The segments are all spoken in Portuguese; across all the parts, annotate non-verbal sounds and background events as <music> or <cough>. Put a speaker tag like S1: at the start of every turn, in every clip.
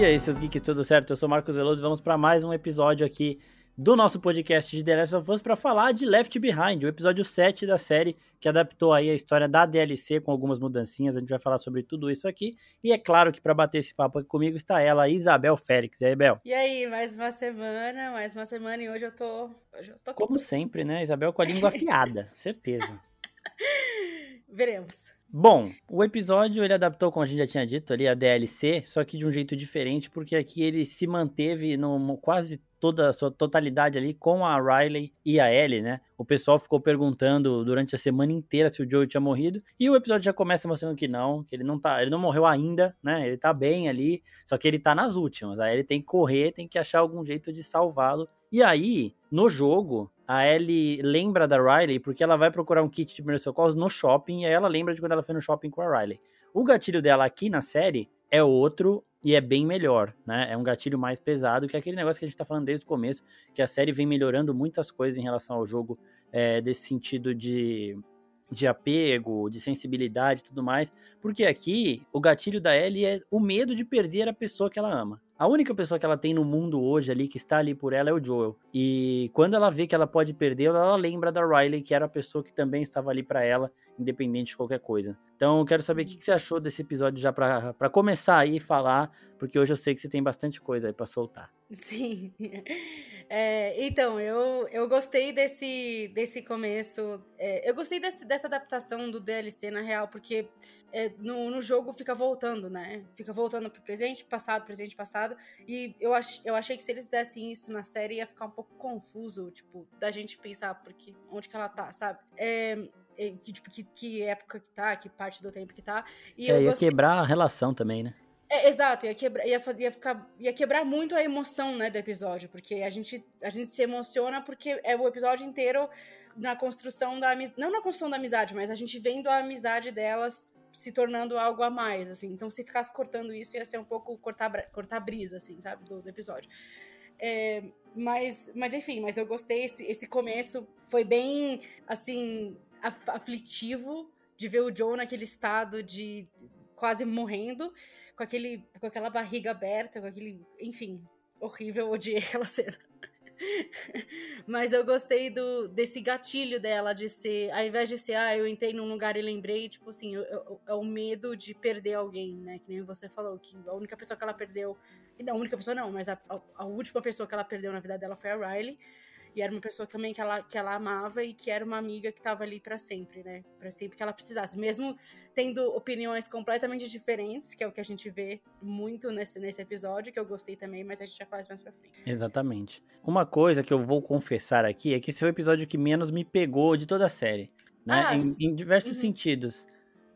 S1: E aí, seus geeks, tudo certo? Eu sou Marcos Veloso e vamos para mais um episódio aqui do nosso podcast de The Last of Us para falar de Left Behind, o episódio 7 da série que adaptou aí a história da DLC com algumas mudancinhas. A gente vai falar sobre tudo isso aqui. E é claro que para bater esse papo aqui comigo está ela, Isabel Félix. E aí, Bel?
S2: E aí, mais uma semana, mais uma semana e hoje eu tô. Hoje eu tô
S1: Como sempre, né? Isabel com a língua afiada, certeza. <laughs>
S2: Veremos.
S1: Bom, o episódio ele adaptou, como a gente já tinha dito ali, a DLC, só que de um jeito diferente, porque aqui ele se manteve no quase toda a sua totalidade ali com a Riley e a Ellie, né? O pessoal ficou perguntando durante a semana inteira se o Joe tinha morrido, e o episódio já começa mostrando que não, que ele não tá, ele não morreu ainda, né? Ele tá bem ali, só que ele tá nas últimas. Aí ele tem que correr, tem que achar algum jeito de salvá-lo. E aí, no jogo, a Ellie lembra da Riley porque ela vai procurar um kit de primeiros socorros no shopping e aí ela lembra de quando ela foi no shopping com a Riley. O gatilho dela aqui na série é outro e é bem melhor, né? É um gatilho mais pesado, que é aquele negócio que a gente tá falando desde o começo, que a série vem melhorando muitas coisas em relação ao jogo, é, desse sentido de, de apego, de sensibilidade e tudo mais, porque aqui o gatilho da Ellie é o medo de perder a pessoa que ela ama. A única pessoa que ela tem no mundo hoje ali, que está ali por ela, é o Joel. E quando ela vê que ela pode perder, ela lembra da Riley, que era a pessoa que também estava ali para ela, independente de qualquer coisa. Então, eu quero saber o que você achou desse episódio já para começar aí e falar, porque hoje eu sei que você tem bastante coisa aí para soltar. <laughs>
S2: Sim. É, então, eu, eu gostei desse, desse começo. É, eu gostei desse, dessa adaptação do DLC, na real, porque é, no, no jogo fica voltando, né? Fica voltando pro presente, passado, presente, passado. E eu, ach, eu achei que se eles fizessem isso na série ia ficar um pouco confuso, tipo, da gente pensar porque, onde que ela tá, sabe? É, é que, tipo, que, que época que tá, que parte do tempo que tá.
S1: E é, ia gostei... quebrar a relação também, né?
S2: É, exato, ia quebrar, ia, ia, ficar, ia quebrar muito a emoção, né, do episódio, porque a gente, a gente se emociona porque é o episódio inteiro na construção da amizade, não na construção da amizade, mas a gente vendo a amizade delas se tornando algo a mais, assim. Então, se ficasse cortando isso, ia ser um pouco cortar, cortar brisa, assim, sabe, do, do episódio. É, mas, mas, enfim, mas eu gostei, esse, esse começo foi bem, assim, aflitivo de ver o Joe naquele estado de quase morrendo, com, aquele, com aquela barriga aberta, com aquele. Enfim, horrível, odiei <laughs> aquela cena. Mas eu gostei do, desse gatilho dela, de ser, ao invés de ser, ah, eu entrei num lugar e lembrei, tipo assim, é o medo de perder alguém, né? Que nem você falou, que a única pessoa que ela perdeu. Não, a única pessoa não, mas a, a, a última pessoa que ela perdeu na vida dela foi a Riley. E era uma pessoa também que ela, que ela amava e que era uma amiga que estava ali para sempre, né? Para sempre que ela precisasse. Mesmo tendo opiniões completamente diferentes, que é o que a gente vê muito nesse, nesse episódio, que eu gostei também, mas a gente já faz mais pra frente.
S1: Exatamente. Uma coisa que eu vou confessar aqui é que esse é o episódio que menos me pegou de toda a série. Né? Ah, em, em, diversos uhum. sentidos.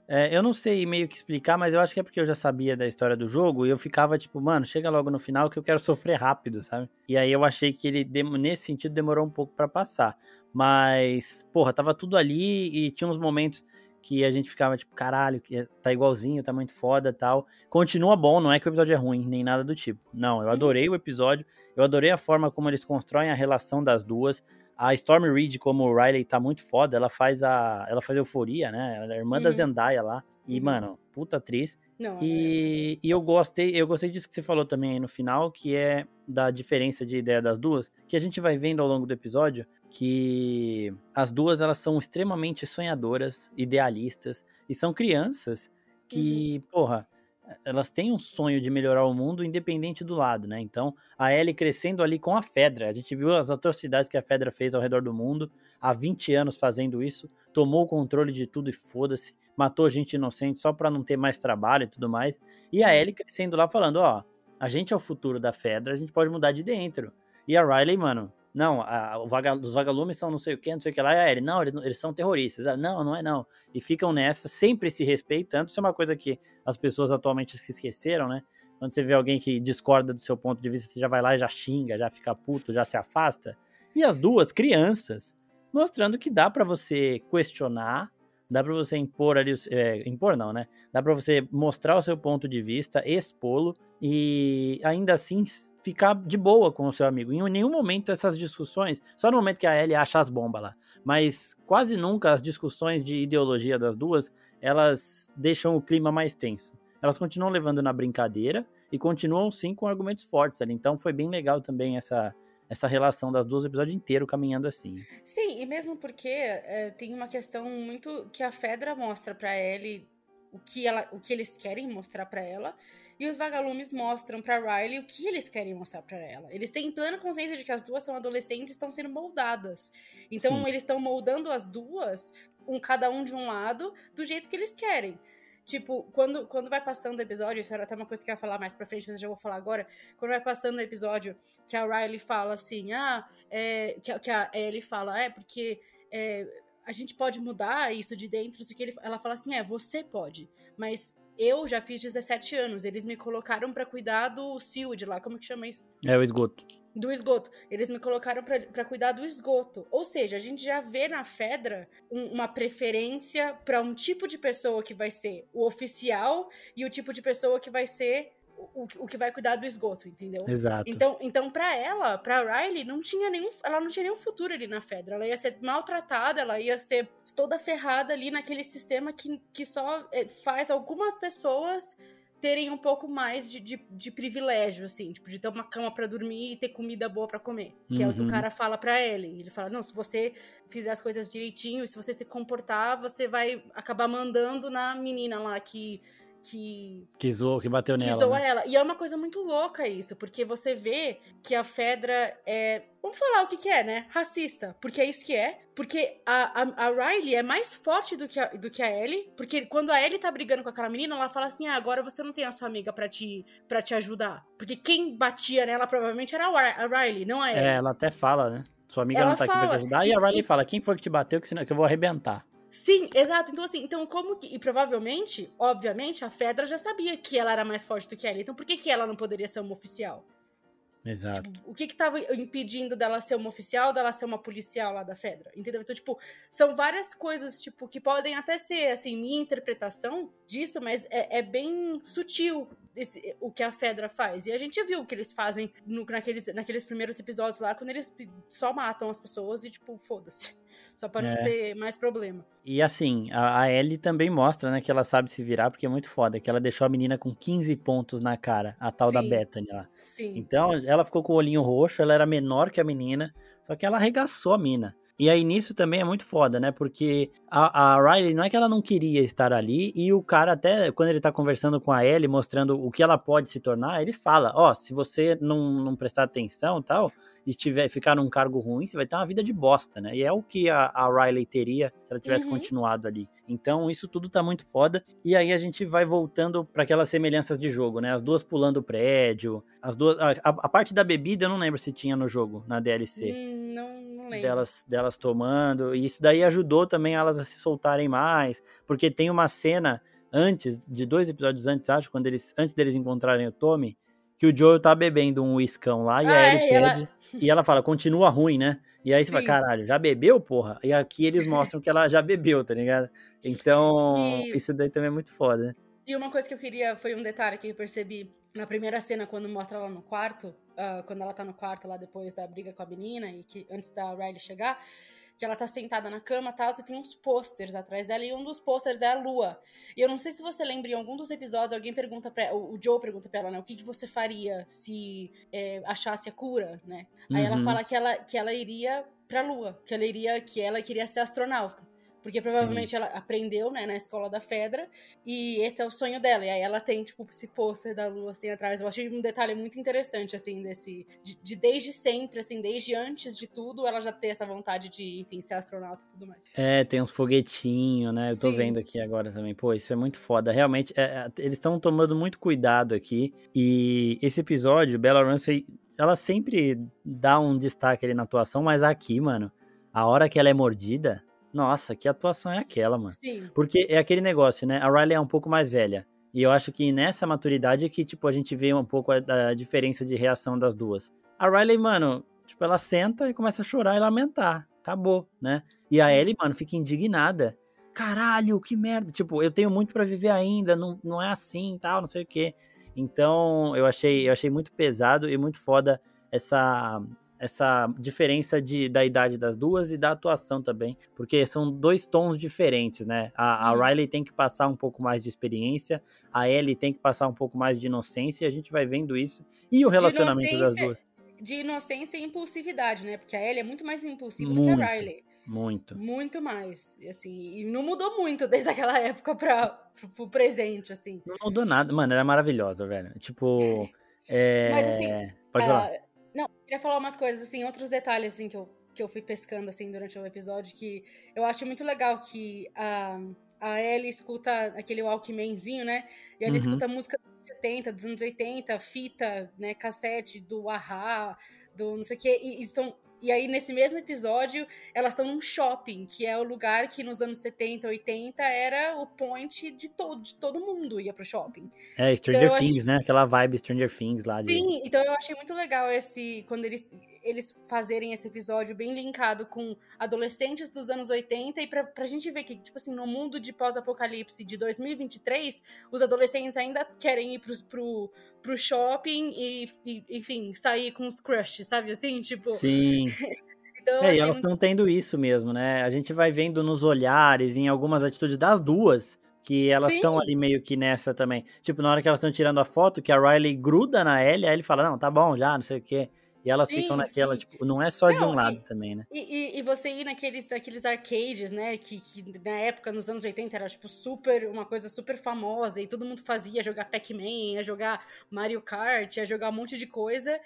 S1: É, eu não sei meio que explicar, mas eu acho que é porque eu já sabia da história do jogo e eu ficava tipo, mano, chega logo no final que eu quero sofrer rápido, sabe? E aí eu achei que ele, nesse sentido, demorou um pouco para passar. Mas, porra, tava tudo ali e tinha uns momentos que a gente ficava tipo, caralho, que tá igualzinho, tá muito foda tal. Continua bom, não é que o episódio é ruim, nem nada do tipo. Não, eu uhum. adorei o episódio, eu adorei a forma como eles constroem a relação das duas. A Storm Reed, como o Riley tá muito foda, ela faz a. Ela faz euforia, né? Ela é irmã uhum. da Zendaya lá. E, uhum. mano, puta atriz. Não, e, é... e eu gostei, eu gostei disso que você falou também aí no final, que é da diferença de ideia das duas, que a gente vai vendo ao longo do episódio que as duas elas são extremamente sonhadoras, idealistas e são crianças que, uhum. porra, elas têm um sonho de melhorar o mundo independente do lado, né? Então, a Ellie crescendo ali com a Fedra. A gente viu as atrocidades que a Fedra fez ao redor do mundo, há 20 anos fazendo isso, tomou o controle de tudo e foda-se, matou gente inocente só para não ter mais trabalho e tudo mais. E a Ellie crescendo lá falando, ó, a gente é o futuro da Fedra, a gente pode mudar de dentro. E a Riley, mano, não, a, o vaga, os vagalumes são não sei o que, não sei o que lá, e Ellie, não, eles, eles são terroristas. Não, não é não. E ficam nessa, sempre se respeitando. Isso é uma coisa que as pessoas atualmente se esqueceram, né? Quando você vê alguém que discorda do seu ponto de vista, você já vai lá e já xinga, já fica puto, já se afasta. E as duas crianças, mostrando que dá para você questionar, dá para você impor ali, é, impor não, né? Dá para você mostrar o seu ponto de vista, expô-lo e ainda assim ficar de boa com o seu amigo. Em nenhum momento essas discussões, só no momento que a Ellie acha as bombas lá, mas quase nunca as discussões de ideologia das duas, elas deixam o clima mais tenso. elas continuam levando na brincadeira e continuam sim com argumentos fortes ali. Então foi bem legal também essa essa relação das duas episódios inteiro caminhando assim.
S2: Sim, e mesmo porque é, tem uma questão muito que a Fedra mostra para Ellie o que, ela, o que eles querem mostrar para ela e os vagalumes mostram para Riley o que eles querem mostrar para ela. Eles têm plena consciência de que as duas são adolescentes e estão sendo moldadas. Então Sim. eles estão moldando as duas, um cada um de um lado, do jeito que eles querem. Tipo, quando, quando vai passando o episódio, isso era até uma coisa que eu ia falar mais pra frente, mas eu já vou falar agora. Quando vai passando o episódio, que a Riley fala assim, ah, é, que, que a Ellie fala, é, porque é, a gente pode mudar isso de dentro, isso que ele, ela fala assim, é, você pode, mas eu já fiz 17 anos, eles me colocaram para cuidar do de lá, como que chama isso?
S1: É o esgoto
S2: do esgoto. Eles me colocaram para cuidar do esgoto. Ou seja, a gente já vê na Fedra um, uma preferência para um tipo de pessoa que vai ser o oficial e o tipo de pessoa que vai ser o, o que vai cuidar do esgoto, entendeu?
S1: Exato.
S2: Então, então para ela, para Riley, não tinha nenhum, ela não tinha nenhum futuro ali na Fedra. Ela ia ser maltratada, ela ia ser toda ferrada ali naquele sistema que, que só eh, faz algumas pessoas terem um pouco mais de, de, de, privilégio, assim, tipo, de ter uma cama para dormir e ter comida boa para comer. Que uhum. é o que o uhum. cara fala para ele. Ele fala: não, se você fizer as coisas direitinho, se você se comportar, você vai acabar mandando na menina lá que que.
S1: Que zoou, que bateu
S2: que
S1: nela.
S2: Que zoou né? ela. E é uma coisa muito louca isso, porque você vê que a Fedra é. Vamos falar o que, que é, né? Racista. Porque é isso que é. Porque a, a, a, Riley é mais forte do que, a, do que a Ellie. Porque quando a Ellie tá brigando com aquela menina, ela fala assim: ah, agora você não tem a sua amiga para te, pra te ajudar. Porque quem batia nela provavelmente era a Riley, não a Ellie.
S1: É, ela até fala, né? Sua amiga ela não tá fala, aqui pra te ajudar. E, e a Riley e, fala: quem foi que te bateu que, senão, que eu vou arrebentar.
S2: Sim, exato. Então, assim, então como que. E provavelmente, obviamente, a Fedra já sabia que ela era mais forte do que ela. Então, por que, que ela não poderia ser uma oficial?
S1: Exato.
S2: Tipo, o que que tava impedindo dela ser uma oficial, dela ser uma policial lá da Fedra? Entendeu? Então, tipo, são várias coisas, tipo, que podem até ser, assim, minha interpretação disso, mas é, é bem sutil esse, o que a Fedra faz. E a gente viu o que eles fazem no, naqueles, naqueles primeiros episódios lá, quando eles só matam as pessoas e, tipo, foda-se. Só pra é. não ter mais problema.
S1: E assim, a, a Ellie também mostra, né, que ela sabe se virar, porque é muito foda, que ela deixou a menina com 15 pontos na cara, a tal Sim. da Bethany lá.
S2: Sim.
S1: Então, ela ficou com o olhinho roxo, ela era menor que a menina, só que ela arregaçou a mina. E aí nisso também é muito foda, né? Porque a, a, Riley não é que ela não queria estar ali, e o cara até, quando ele tá conversando com a Ellie, mostrando o que ela pode se tornar, ele fala, ó, oh, se você não, não prestar atenção tal, e tiver, ficar num cargo ruim, você vai ter uma vida de bosta, né? E é o que a, a Riley teria se ela tivesse uhum. continuado ali. Então, isso tudo tá muito foda. E aí a gente vai voltando para aquelas semelhanças de jogo, né? As duas pulando o prédio, as duas. A, a, a, parte da bebida eu não lembro se tinha no jogo, na DLC.
S2: Hum, lembro.
S1: Delas, delas tomando. E isso daí ajudou também elas a se soltarem mais. Porque tem uma cena antes, de dois episódios antes, acho, quando eles. Antes deles encontrarem o Tommy que o Joel tá bebendo um uiscão lá e ah, aí ele é, pede. Ela... E ela fala, continua ruim, né? E aí você Sim. fala, caralho, já bebeu, porra? E aqui eles mostram que ela já bebeu, tá ligado? Então, e... isso daí também é muito foda, né?
S2: E uma coisa que eu queria, foi um detalhe que eu percebi na primeira cena, quando mostra ela no quarto, uh, quando ela tá no quarto lá depois da briga com a menina e que antes da Riley chegar, que ela tá sentada na cama e tal, você tem uns posters atrás dela, e um dos posters é a lua. E eu não sei se você lembra, em algum dos episódios, alguém pergunta pra o Joe pergunta pra ela, né, o que, que você faria se é, achasse a cura, né? Aí uhum. ela fala que ela, que ela iria pra lua, que ela iria, que ela queria ser astronauta. Porque provavelmente Sim. ela aprendeu, né, na escola da Fedra, e esse é o sonho dela. E aí ela tem, tipo, esse pôster da lua, assim, atrás. Eu achei um detalhe muito interessante, assim, desse... De, de, desde sempre, assim, desde antes de tudo, ela já ter essa vontade de, enfim, ser astronauta e tudo mais.
S1: É, tem uns foguetinhos, né? Eu tô Sim. vendo aqui agora também. Pô, isso é muito foda. Realmente, é, é eles estão tomando muito cuidado aqui. E esse episódio, Bella Ramsey, ela sempre dá um destaque ali na atuação, mas aqui, mano, a hora que ela é mordida nossa, que atuação é aquela, mano?
S2: Sim.
S1: Porque é aquele negócio, né? A Riley é um pouco mais velha. E eu acho que nessa maturidade é que, tipo, a gente vê um pouco a, a diferença de reação das duas. A Riley, mano, tipo, ela senta e começa a chorar e lamentar. Acabou, né? E a Ellie, mano, fica indignada. Caralho, que merda. Tipo, eu tenho muito para viver ainda, não, não é assim tal, não sei o quê. Então, eu achei, eu achei muito pesado e muito foda essa essa diferença de, da idade das duas e da atuação também, porque são dois tons diferentes, né? A, a uhum. Riley tem que passar um pouco mais de experiência, a Ellie tem que passar um pouco mais de inocência, e a gente vai vendo isso. E o relacionamento das duas.
S2: De inocência e impulsividade, né? Porque a Ellie é muito mais impulsiva muito. do que a Riley.
S1: Muito.
S2: Muito mais. E, assim, e não mudou muito <laughs> desde aquela época para pro, pro, presente, assim.
S1: Não mudou nada. Mano, era maravilhosa, velho. Tipo. É... <laughs>
S2: Mas assim.
S1: Pode falar.
S2: Não, queria falar umas coisas, assim, outros detalhes, assim, que eu, que eu fui pescando, assim, durante o episódio, que eu acho muito legal que a, a Ellie escuta aquele Walkmanzinho, né? E ela uhum. escuta música dos 70, dos anos 80, fita, né, cassete do Ahá, do não sei o quê, e, e são e aí, nesse mesmo episódio, elas estão num shopping, que é o lugar que nos anos 70, 80 era o point de todo, de todo mundo ia pro shopping.
S1: É, Stranger então, Things, achei... né? Aquela vibe Stranger Things lá.
S2: Sim, de... então eu achei muito legal esse. Quando eles, eles fazerem esse episódio bem linkado com adolescentes dos anos 80 e pra, pra gente ver que, tipo assim, no mundo de pós-apocalipse de 2023, os adolescentes ainda querem ir pro, pro, pro shopping e, e, enfim, sair com os crushes, sabe assim? Tipo.
S1: Sim. <laughs> então, é, e elas estão muito... tendo isso mesmo, né? A gente vai vendo nos olhares, em algumas atitudes das duas, que elas estão ali meio que nessa também. Tipo, na hora que elas estão tirando a foto, que a Riley gruda na Ellie, aí ele fala, não, tá bom já, não sei o quê. E elas sim, ficam naquela, sim. tipo, não é só não, de um lado
S2: e,
S1: também, né?
S2: E, e, e, você ir naqueles, naqueles arcades, né? Que, que, na época, nos anos 80, era, tipo, super, uma coisa super famosa e todo mundo fazia jogar Pac-Man, ia jogar Mario Kart, ia jogar um monte de coisa.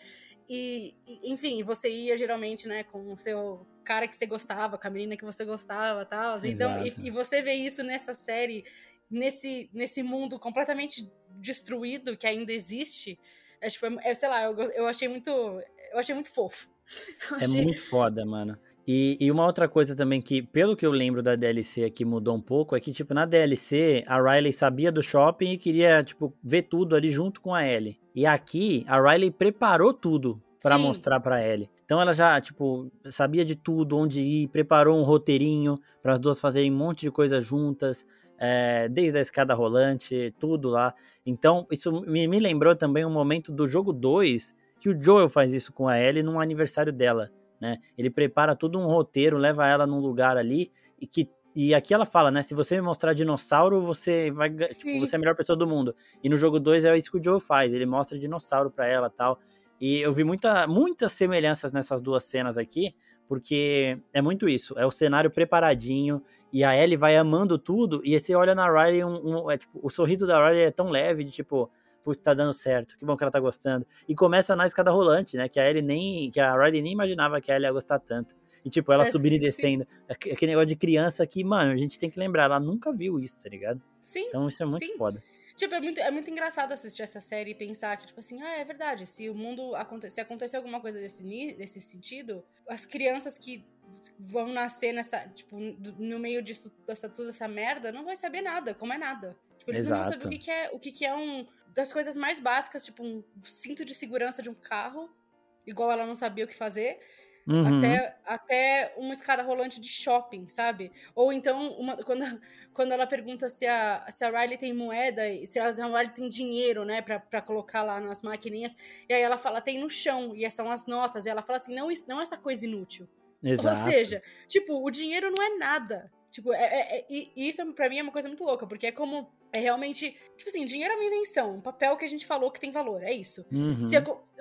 S2: E, enfim, você ia geralmente, né, com o seu cara que você gostava, com a menina que você gostava tal. Então, e, e você vê isso nessa série, nesse, nesse mundo completamente destruído que ainda existe. É tipo, é, sei lá, eu, eu achei muito eu achei muito fofo. <laughs>
S1: É muito foda, mano. E, e, uma outra coisa também que, pelo que eu lembro da DLC aqui, mudou um pouco, é que, tipo, na DLC, a Riley sabia do shopping e queria, tipo, ver tudo ali junto com a Ellie. E aqui, a Riley preparou tudo para mostrar para Ellie. Então ela já, tipo, sabia de tudo, onde ir, preparou um roteirinho para as duas fazerem um monte de coisa juntas, é, desde a escada rolante, tudo lá. Então, isso me, me lembrou também um momento do jogo 2, que o Joel faz isso com a Ellie num aniversário dela, né? Ele prepara todo um roteiro, leva ela num lugar ali e que e aqui ela fala, né? Se você me mostrar dinossauro, você vai, tipo, você é a melhor pessoa do mundo. E no jogo 2 é isso que o Joel faz, ele mostra dinossauro para ela, tal. E eu vi muita, muitas semelhanças nessas duas cenas aqui, porque é muito isso, é o cenário preparadinho e a Ellie vai amando tudo e você olha na Riley um, um é, tipo, o sorriso da Riley é tão leve de tipo, putz, tá dando certo, que bom que ela tá gostando. E começa na escada rolante, né? Que a Ellie nem. Que a Riley nem imaginava que a Ellie ia gostar tanto. E, tipo, ela é, subindo e descendo. Sim. Aquele negócio de criança que, mano, a gente tem que lembrar, ela nunca viu isso, tá ligado?
S2: Sim.
S1: Então isso é muito
S2: sim.
S1: foda.
S2: Tipo, é muito, é muito engraçado assistir essa série e pensar que, tipo assim, ah, é verdade, se o mundo acontecer, se acontecer alguma coisa desse, desse sentido, as crianças que vão nascer nessa, tipo, no meio disso, dessa, toda essa merda, não vai saber nada, como é nada. Tipo, eles Exato. não vão saber o que, que é, o que, que é um, das coisas mais básicas, tipo um cinto de segurança de um carro, igual ela não sabia o que fazer, uhum. até, até uma escada rolante de shopping, sabe? Ou então, uma, <laughs> quando, quando ela pergunta se a, se a Riley tem moeda, se a Riley tem dinheiro, né, pra, pra colocar lá nas maquininhas, e aí ela fala, tem no chão, e são as notas, e ela fala assim, não, não essa coisa inútil. Exato. Ou seja, tipo, o dinheiro não é nada. Tipo, é, é, é, e isso pra mim é uma coisa muito louca, porque é como. É realmente. Tipo assim, dinheiro é uma invenção, um papel que a gente falou que tem valor, é isso. Uhum. Se,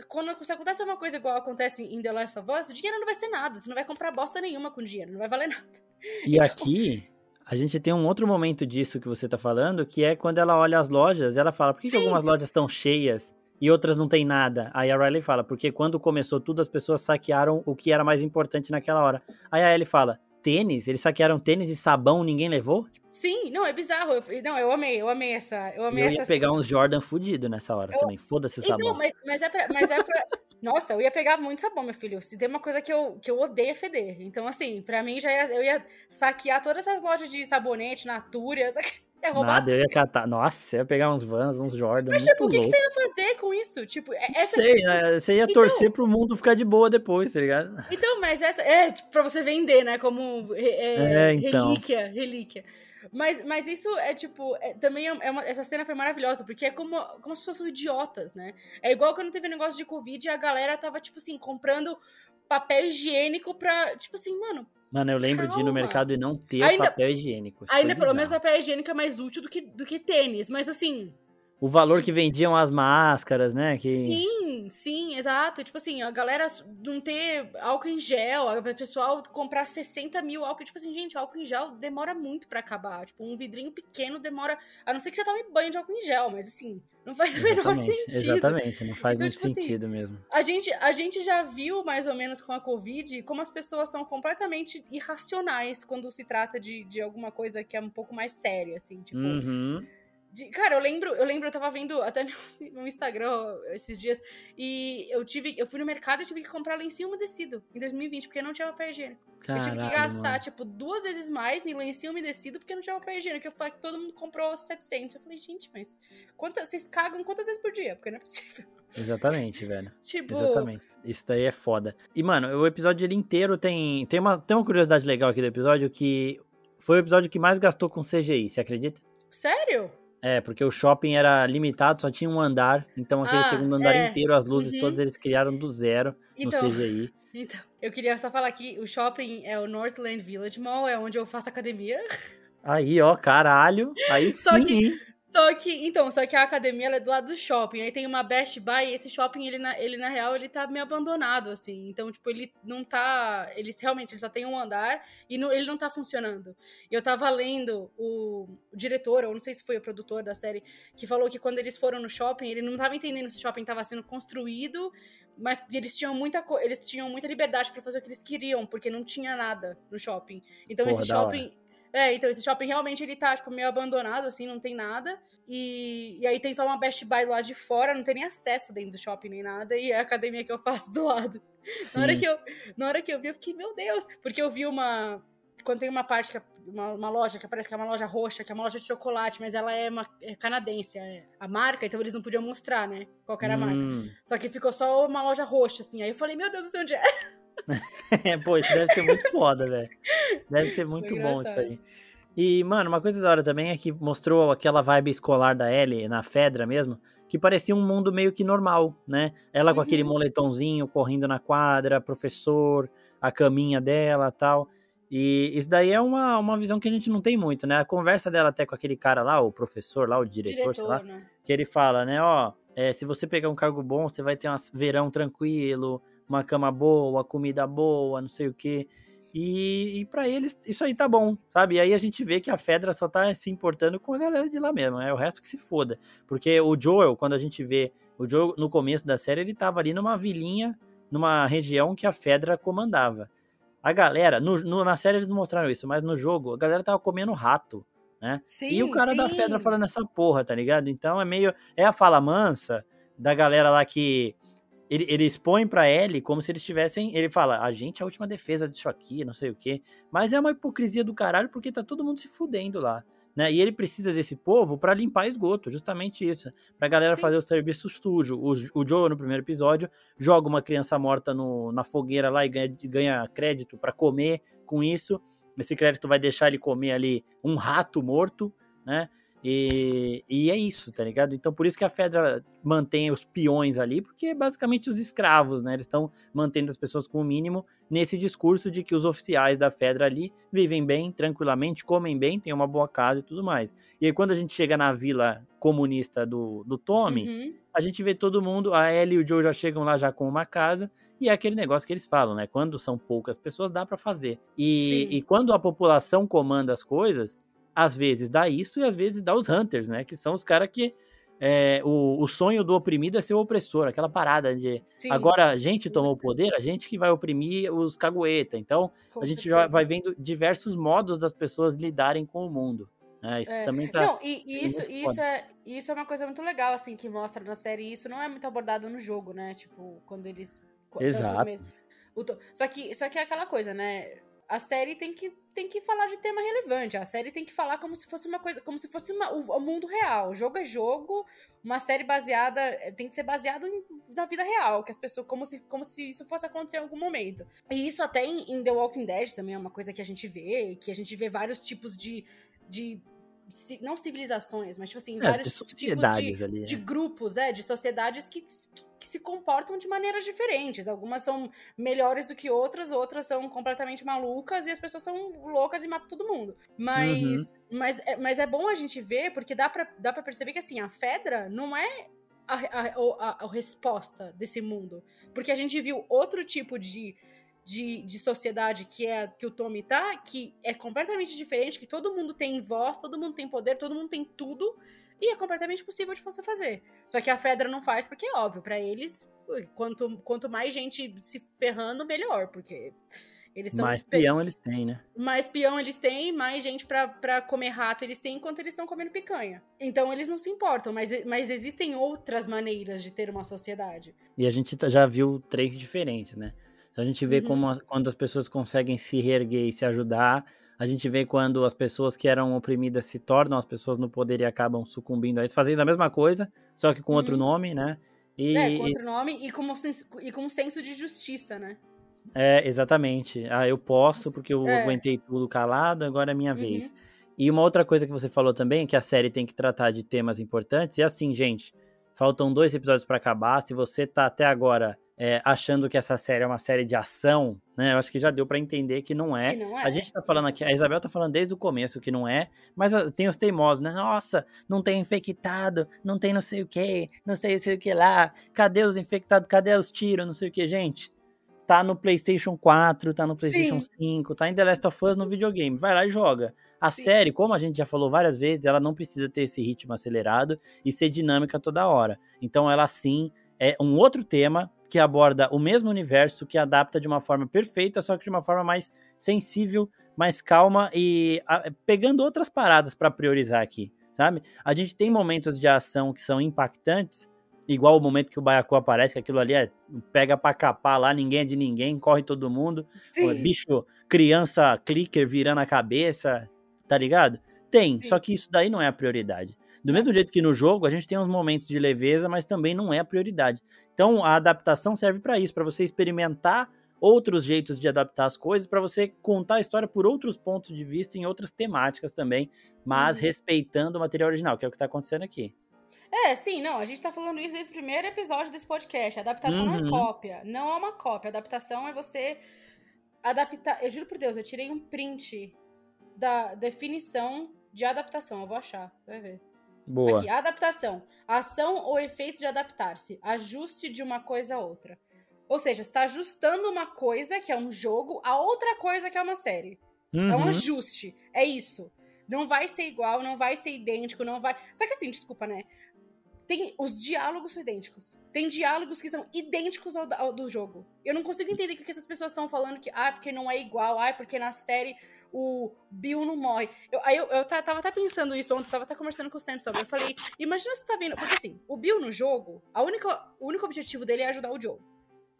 S2: quando se acontece uma coisa igual acontece em The Last of Us, o dinheiro não vai ser nada, você não vai comprar bosta nenhuma com dinheiro, não vai valer <laughs> nada.
S1: E então... aqui, a gente tem um outro momento disso que você tá falando, que é quando ela olha as lojas, ela fala, por que, que algumas lojas estão cheias e outras não tem nada? Aí a Riley fala, porque quando começou tudo, as pessoas saquearam o que era mais importante naquela hora. Aí a Ellie fala, tênis? Eles saquearam tênis e sabão, ninguém levou?
S2: Sim, não, é bizarro. Eu, não, eu amei, eu amei essa. Eu amei
S1: eu
S2: ia
S1: essa pegar uns Jordan fudido nessa hora eu... também. Foda-se o então, sabão.
S2: Mas, mas, é pra, mas é pra. Nossa, eu ia pegar muito sabão, meu filho. Se tem uma coisa que eu, que eu odeio é feder. Então, assim, pra mim já ia, eu ia saquear todas essas lojas de sabonete, Natura. <laughs>
S1: É Nada, eu ia catar. Nossa, eu ia pegar uns Vans, uns Jordan. Mas,
S2: tipo, o que, que, você ia fazer com isso? Tipo,
S1: é, essa... Sei, né? Você ia então... torcer pro mundo ficar de boa depois, tá ligado?
S2: Então, mas essa. É, tipo, pra você vender, né? Como é, é, então. relíquia, relíquia. Mas, mas isso é tipo, é, também é uma, essa cena foi maravilhosa, porque é como, como as pessoas são idiotas, né? É igual quando teve negócio de Covid e a galera tava, tipo assim, comprando papel higiênico pra. Tipo assim, mano.
S1: Mano, eu lembro Calma. de ir no mercado e não ter ainda, papel higiênico.
S2: Isso ainda, pelo menos, papel higiênico é mais útil do que, do que tênis. Mas assim,
S1: o valor que vendiam as máscaras, né? Que...
S2: Sim, sim, exato. Tipo assim, a galera não ter álcool em gel, o pessoal comprar 60 mil álcool. Tipo assim, gente, álcool em gel demora muito para acabar. Tipo, um vidrinho pequeno demora. A não ser que você tome banho de álcool em gel, mas assim, não faz o menor sentido.
S1: Exatamente, não faz então, muito tipo assim, sentido assim, mesmo.
S2: A gente, a gente já viu, mais ou menos, com a Covid, como as pessoas são completamente irracionais quando se trata de, de alguma coisa que é um pouco mais séria, assim, tipo.
S1: Uhum.
S2: De, cara, eu lembro, eu lembro, eu tava vendo até <laughs> no Instagram esses dias e eu tive, eu fui no mercado e tive que comprar lencinho umedecido em 2020 porque não tinha papel higiênico. Caralho, eu tive que gastar mano. tipo duas vezes mais em lencinho umedecido porque não tinha papel higiênico. Eu falei que todo mundo comprou 700. Eu falei, gente, mas quantas, vocês cagam quantas vezes por dia? Porque não é possível.
S1: Exatamente, velho. <laughs>
S2: Tipo...
S1: Exatamente. Isso daí é foda. E, mano, o episódio ele inteiro tem. Tem uma, tem uma curiosidade legal aqui do episódio que foi o episódio que mais gastou com CGI, você acredita?
S2: Sério?
S1: É, porque o shopping era limitado, só tinha um andar, então aquele ah, segundo andar é. inteiro, as luzes uhum. todas eles criaram do zero então, no CGI. <laughs>
S2: Então, eu queria só falar que o shopping é o Northland Village Mall, é onde eu faço academia.
S1: Aí, ó, caralho. Aí <laughs> só sim. Que,
S2: só que, então, só que a academia é do lado do shopping. Aí tem uma Best Buy e esse shopping, ele na, ele, na real, ele tá meio abandonado, assim. Então, tipo, ele não tá. Eles realmente, ele só tem um andar e não, ele não tá funcionando. E eu tava lendo o, o, diretor, ou não sei se foi o produtor da série, que falou que quando eles foram no shopping, ele não tava entendendo se o shopping tava sendo construído mas eles tinham muita eles tinham muita liberdade para fazer o que eles queriam, porque não tinha nada no shopping. Então Porra, esse shopping, é, então esse shopping realmente ele tá, tipo, meio abandonado, assim, não tem nada. E, e aí tem só uma Best Buy lá de fora, não tem nem acesso dentro do shopping nem nada. E é a academia que eu faço do lado. Na hora, que eu, na hora que eu vi, eu fiquei, meu Deus! Porque eu vi uma. Quando tem uma parte que é uma, uma, loja que parece que é uma loja roxa, que é uma loja de chocolate, mas ela é, uma, é canadense, é a marca, então eles não podiam mostrar, né? Qual era a marca. Hum. Só que ficou só uma loja roxa, assim. Aí eu falei, meu Deus do céu, onde é? <laughs> <laughs>
S1: Pô, isso deve ser muito foda, velho. Deve ser muito bom isso aí. E, mano, uma coisa da hora também é que mostrou aquela vibe escolar da Ellie na Fedra mesmo, que parecia um mundo meio que normal, né? Ela com uhum. aquele moletomzinho correndo na quadra, professor, a caminha dela tal. E isso daí é uma, uma visão que a gente não tem muito, né? A conversa dela até com aquele cara lá, o professor lá, o diretor, diretor sei lá, né? que ele fala, né? Ó, é, se você pegar um cargo bom, você vai ter um verão tranquilo, uma cama boa, comida boa, não sei o quê. E, e para eles isso aí tá bom, sabe? E aí a gente vê que a Fedra só tá se importando com a galera de lá mesmo, é o resto que se foda. Porque o Joel, quando a gente vê o Joel no começo da série, ele tava ali numa vilinha, numa região que a Fedra comandava. A galera, no, no, na série eles não mostraram isso, mas no jogo a galera tava comendo rato, né?
S2: Sim,
S1: e o cara
S2: sim.
S1: da Fedra falando essa porra, tá ligado? Então é meio. É a fala mansa da galera lá que ele, ele expõe para ele como se eles tivessem. Ele fala, a gente é a última defesa disso aqui, não sei o quê. Mas é uma hipocrisia do caralho porque tá todo mundo se fudendo lá. Né? E ele precisa desse povo para limpar esgoto, justamente isso. Pra galera Sim. fazer o serviço sujo. O, o Joe, no primeiro episódio, joga uma criança morta no, na fogueira lá e ganha, ganha crédito para comer com isso. Esse crédito vai deixar ele comer ali um rato morto, né? E, e, é isso, tá ligado? Então por isso que a Fedra mantém os peões ali, porque é basicamente os escravos, né? Eles estão mantendo as pessoas com o mínimo nesse discurso de que os oficiais da Fedra ali vivem bem, tranquilamente, comem bem, têm uma boa casa e tudo mais. E aí quando a gente chega na vila comunista do, do Tommy, uhum. a gente vê todo mundo, a Ellie e o Joe já chegam lá já com uma casa, e é aquele negócio que eles falam, né? Quando são poucas pessoas, dá para fazer. E, e quando a população comanda as coisas, às vezes dá isso e às vezes dá os hunters, né? Que são os caras que. É, o, o sonho do oprimido é ser o opressor, aquela parada de Sim, agora a gente tomou o poder, a gente que vai oprimir os cagueta. Então a gente certeza. já vai vendo diversos modos das pessoas lidarem com o mundo. Né? Isso é. também tá.
S2: Não, e, e isso, isso, é, isso é uma coisa muito legal, assim, que mostra na série. Isso não é muito abordado no jogo, né? Tipo, quando eles.
S1: Exato. Mesmo.
S2: Só que, só que é aquela coisa, né? a série tem que, tem que falar de tema relevante. A série tem que falar como se fosse uma coisa, como se fosse uma, o, o, mundo real. Jogo é jogo, uma série baseada eh, tem que ser baseada na vida real, que as pessoas como se, como se isso fosse acontecer em algum momento. E isso até em, em The Walking Dead também é uma coisa que a gente vê, que a gente vê vários tipos de, de não civilizações, mas tipo assim, é, vários
S1: de sociedades
S2: de,
S1: ali,
S2: de grupos, é, de sociedades que, que, que, se comportam de maneiras diferentes. Algumas são melhores do que outras, outras são completamente malucas e as pessoas são loucas e matam todo mundo. Mas, uhum. mas, é, mas é bom a gente ver, porque dá pra, dá pra perceber que assim, a Fedra não é a, a, a, a resposta desse mundo. Porque a gente viu outro tipo de de, de sociedade que é que o Tommy tá, que é completamente diferente, que todo mundo tem voz, todo mundo tem poder, todo mundo tem tudo, e é completamente possível de você fazer. Só que a Fedra não faz porque é óbvio, para eles, quanto, quanto mais gente se ferrando, melhor, porque eles estão...
S1: Mais peão eles têm, né?
S2: Mais peão eles têm, mais gente para comer rato eles têm enquanto eles estão comendo picanha. Então eles não se importam, mas, mas existem outras maneiras de ter uma sociedade.
S1: E a gente tá, já viu três diferentes, né? Então a gente vê uhum. como quando as pessoas conseguem se reerguer e se ajudar, a gente vê quando as pessoas que eram oprimidas se tornam as pessoas no poder e acabam sucumbindo a isso, fazendo a mesma coisa, só que com uhum. outro nome, né?
S2: E, é, com outro nome e com, e com um senso de justiça, né?
S1: É, exatamente. Ah, eu posso porque eu é. aguentei tudo calado, agora é minha uhum. vez. E uma outra coisa que você falou também, é que a série tem que tratar de temas importantes, e assim, gente, faltam dois episódios para acabar, se você tá até agora é, achando que essa série é uma série de ação, né? Eu acho que já deu para entender que não, é.
S2: que não é.
S1: A gente tá falando aqui, a Isabel tá falando desde o começo que não é, mas ah, tem os teimosos, né? Nossa, não tem infectado, não tem não sei o que, não sei, sei o que lá, cadê os infectados, cadê os tiros, não sei o que, gente. Tá no PlayStation 4, tá no PlayStation Sim. 5, tá em The Last of Us no videogame. Vai lá e joga. A Sim. série, como a gente já falou várias vezes, ela não precisa ter esse ritmo acelerado e ser dinâmica toda hora. Então ela sim é um outro tema que aborda o mesmo universo, que adapta de uma forma perfeita, só que de uma forma mais sensível, mais calma e a, pegando outras paradas para priorizar aqui, sabe? A gente tem momentos de ação que são impactantes, igual o momento que o Baiacu aparece, que aquilo ali é pega pra capar lá, ninguém é de ninguém, corre todo mundo, Sim. bicho, criança clicker virando a cabeça, tá ligado? Tem, Sim. só que isso daí não é a prioridade. Do mesmo jeito que no jogo, a gente tem uns momentos de leveza, mas também não é a prioridade. Então, a adaptação serve para isso, para você experimentar outros jeitos de adaptar as coisas, para você contar a história por outros pontos de vista em outras temáticas também, mas uhum. respeitando o material original, que é o que está acontecendo aqui.
S2: É, sim, não, a gente tá falando isso desde o primeiro episódio desse podcast. A adaptação uhum. não é uhum. cópia. Não é uma cópia. A adaptação é você adaptar. Eu juro por Deus, eu tirei um print da definição de adaptação. Eu vou achar, você vai ver.
S1: Boa.
S2: Aqui, adaptação. Ação ou efeitos de adaptar-se. Ajuste de uma coisa a outra. Ou seja, está ajustando uma coisa, que é um jogo, a outra coisa, que é uma série. Uhum. É um uhum. ajuste. É isso. Não vai ser igual, não vai ser idêntico, não vai. Só que assim, desculpa, né? Tem, os diálogos são idênticos. Tem diálogos que são idênticos ao, ao do jogo. Eu não consigo entender o que, que essas pessoas estão falando que, ah, porque não é igual, ah, porque na série o Bill não morre. Eu, aí eu, eu tava até pensando isso ontem, tava até conversando com o Sam sobre. Eu falei, imagina você tá vendo. Porque assim, o Bill no jogo, a única, o único objetivo dele é ajudar o Joe.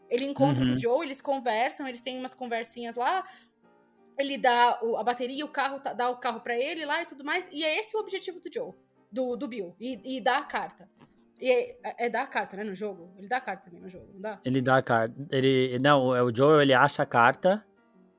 S2: Ele encontra uhum. o Joe, eles conversam, eles têm umas conversinhas lá. Ele dá a bateria, o carro, tá, dá o carro para ele lá e tudo mais. E é esse o objetivo do Joe, do, do Bill. E, e dá a carta. E é, é dar a carta, né, no jogo? Ele dá a carta também no jogo, não dá?
S1: Ele dá a carta. Ele, não, é o Joe, ele acha a carta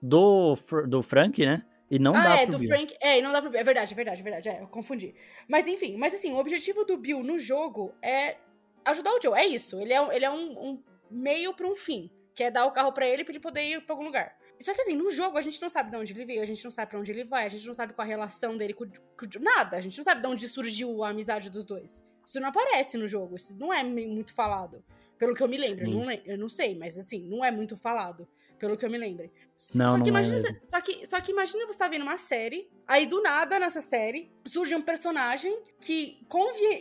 S1: do, do Frank, né? E não ah, dá
S2: é,
S1: pro
S2: do
S1: Bill.
S2: Frank. É, e não dá pro Bill. É verdade, é verdade, é verdade. É, eu confundi. Mas enfim, mas assim, o objetivo do Bill no jogo é ajudar o Joe. É isso. Ele é, um, ele é um, um meio para um fim. Que é dar o carro para ele pra ele poder ir pra algum lugar. Só que assim, no jogo a gente não sabe de onde ele veio, a gente não sabe para onde ele vai, a gente não sabe qual a relação dele com, com nada. A gente não sabe de onde surgiu a amizade dos dois. Isso não aparece no jogo, isso não é muito falado. Pelo que eu me lembro, eu não, eu não sei, mas assim, não é muito falado pelo que eu me lembro.
S1: Não,
S2: só, que
S1: não
S2: imagina, é. só, que, só que imagina você tá vendo uma série, aí do nada nessa série surge um personagem que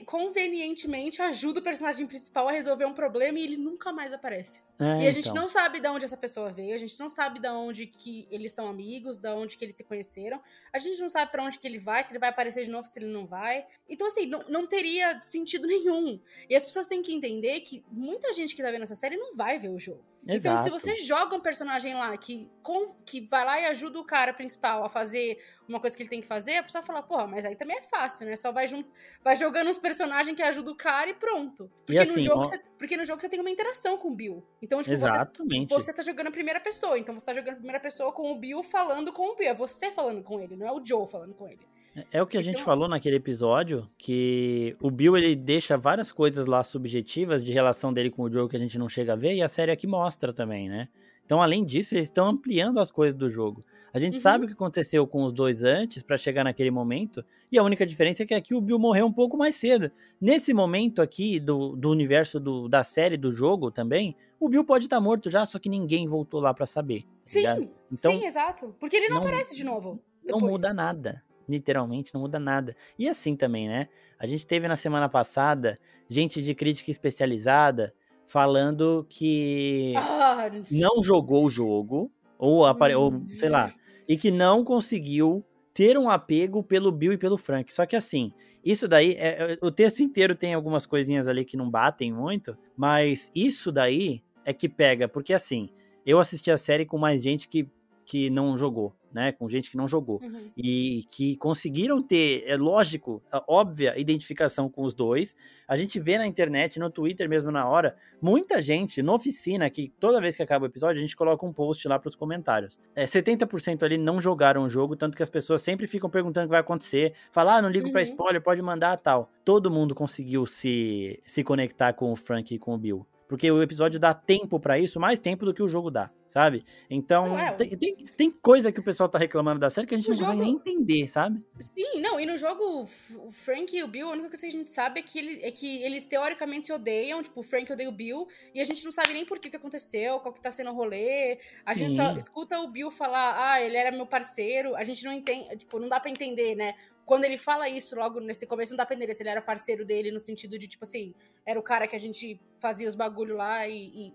S2: convenientemente ajuda o personagem principal a resolver um problema e ele nunca mais aparece. É, e a gente então. não sabe de onde essa pessoa veio, a gente não sabe de onde que eles são amigos, de onde que eles se conheceram. A gente não sabe para onde que ele vai, se ele vai aparecer de novo, se ele não vai. Então, assim, não, não teria sentido nenhum. E as pessoas têm que entender que muita gente que tá vendo essa série não vai ver o jogo. Exato. Então, se você joga um personagem lá que, com, que vai lá e ajuda o cara principal a fazer uma coisa que ele tem que fazer, a pessoa fala, porra, mas aí também é fácil, né? Só vai, junto, vai jogando uns personagens que ajudam o cara e pronto. Porque,
S1: assim,
S2: no jogo
S1: ó...
S2: você, porque no jogo você tem uma interação com o Bill. Então, tipo,
S1: Exatamente.
S2: Você, você tá jogando a primeira pessoa. Então você tá jogando a primeira pessoa com o Bill falando com o Bill. É você falando com ele, não é o Joe falando com ele.
S1: É, é o que a gente então... falou naquele episódio, que o Bill ele deixa várias coisas lá subjetivas de relação dele com o Joe que a gente não chega a ver, e a série aqui mostra também, né? Então, além disso, eles estão ampliando as coisas do jogo. A gente uhum. sabe o que aconteceu com os dois antes para chegar naquele momento, e a única diferença é que aqui o Bill morreu um pouco mais cedo. Nesse momento aqui do, do universo do, da série do jogo também, o Bill pode estar tá morto já, só que ninguém voltou lá para saber. Tá
S2: sim, então, sim, exato. Porque ele não, não aparece de novo.
S1: Depois. Não muda nada. Literalmente, não muda nada. E assim também, né? A gente teve na semana passada gente de crítica especializada falando que ah, não jogou o jogo, ou, apare... ou sei lá, e que não conseguiu ter um apego pelo Bill e pelo Frank. Só que assim, isso daí, é, é, o texto inteiro tem algumas coisinhas ali que não batem muito, mas isso daí é que pega, porque assim, eu assisti a série com mais gente que, que não jogou né, com gente que não jogou, uhum. e que conseguiram ter, é lógico, óbvia identificação com os dois. A gente vê na internet, no Twitter mesmo na hora, muita gente na oficina, que toda vez que acaba o episódio, a gente coloca um post lá para os comentários. É, 70% ali não jogaram o jogo, tanto que as pessoas sempre ficam perguntando o que vai acontecer. Falar, ah, não ligo uhum. para spoiler, pode mandar tal. Todo mundo conseguiu se, se conectar com o Frank e com o Bill. Porque o episódio dá tempo para isso, mais tempo do que o jogo dá, sabe? Então, é, tem, tem, tem, coisa que o pessoal tá reclamando da série que a gente não jogo... consegue nem entender, sabe?
S2: Sim, não, e no jogo, o Frank e o Bill, a única coisa que a gente sabe é que, ele, é que eles teoricamente se odeiam, tipo, o Frank odeia o Bill, e a gente não sabe nem por que, que aconteceu, qual que tá sendo o rolê. A Sim. gente só escuta o Bill falar, ah, ele era meu parceiro, a gente não entende, tipo, não dá para entender, né? Quando ele fala isso logo nesse começo, não dá pra entender se ele era parceiro dele no sentido de, tipo assim, era o cara que a gente fazia os bagulho lá e,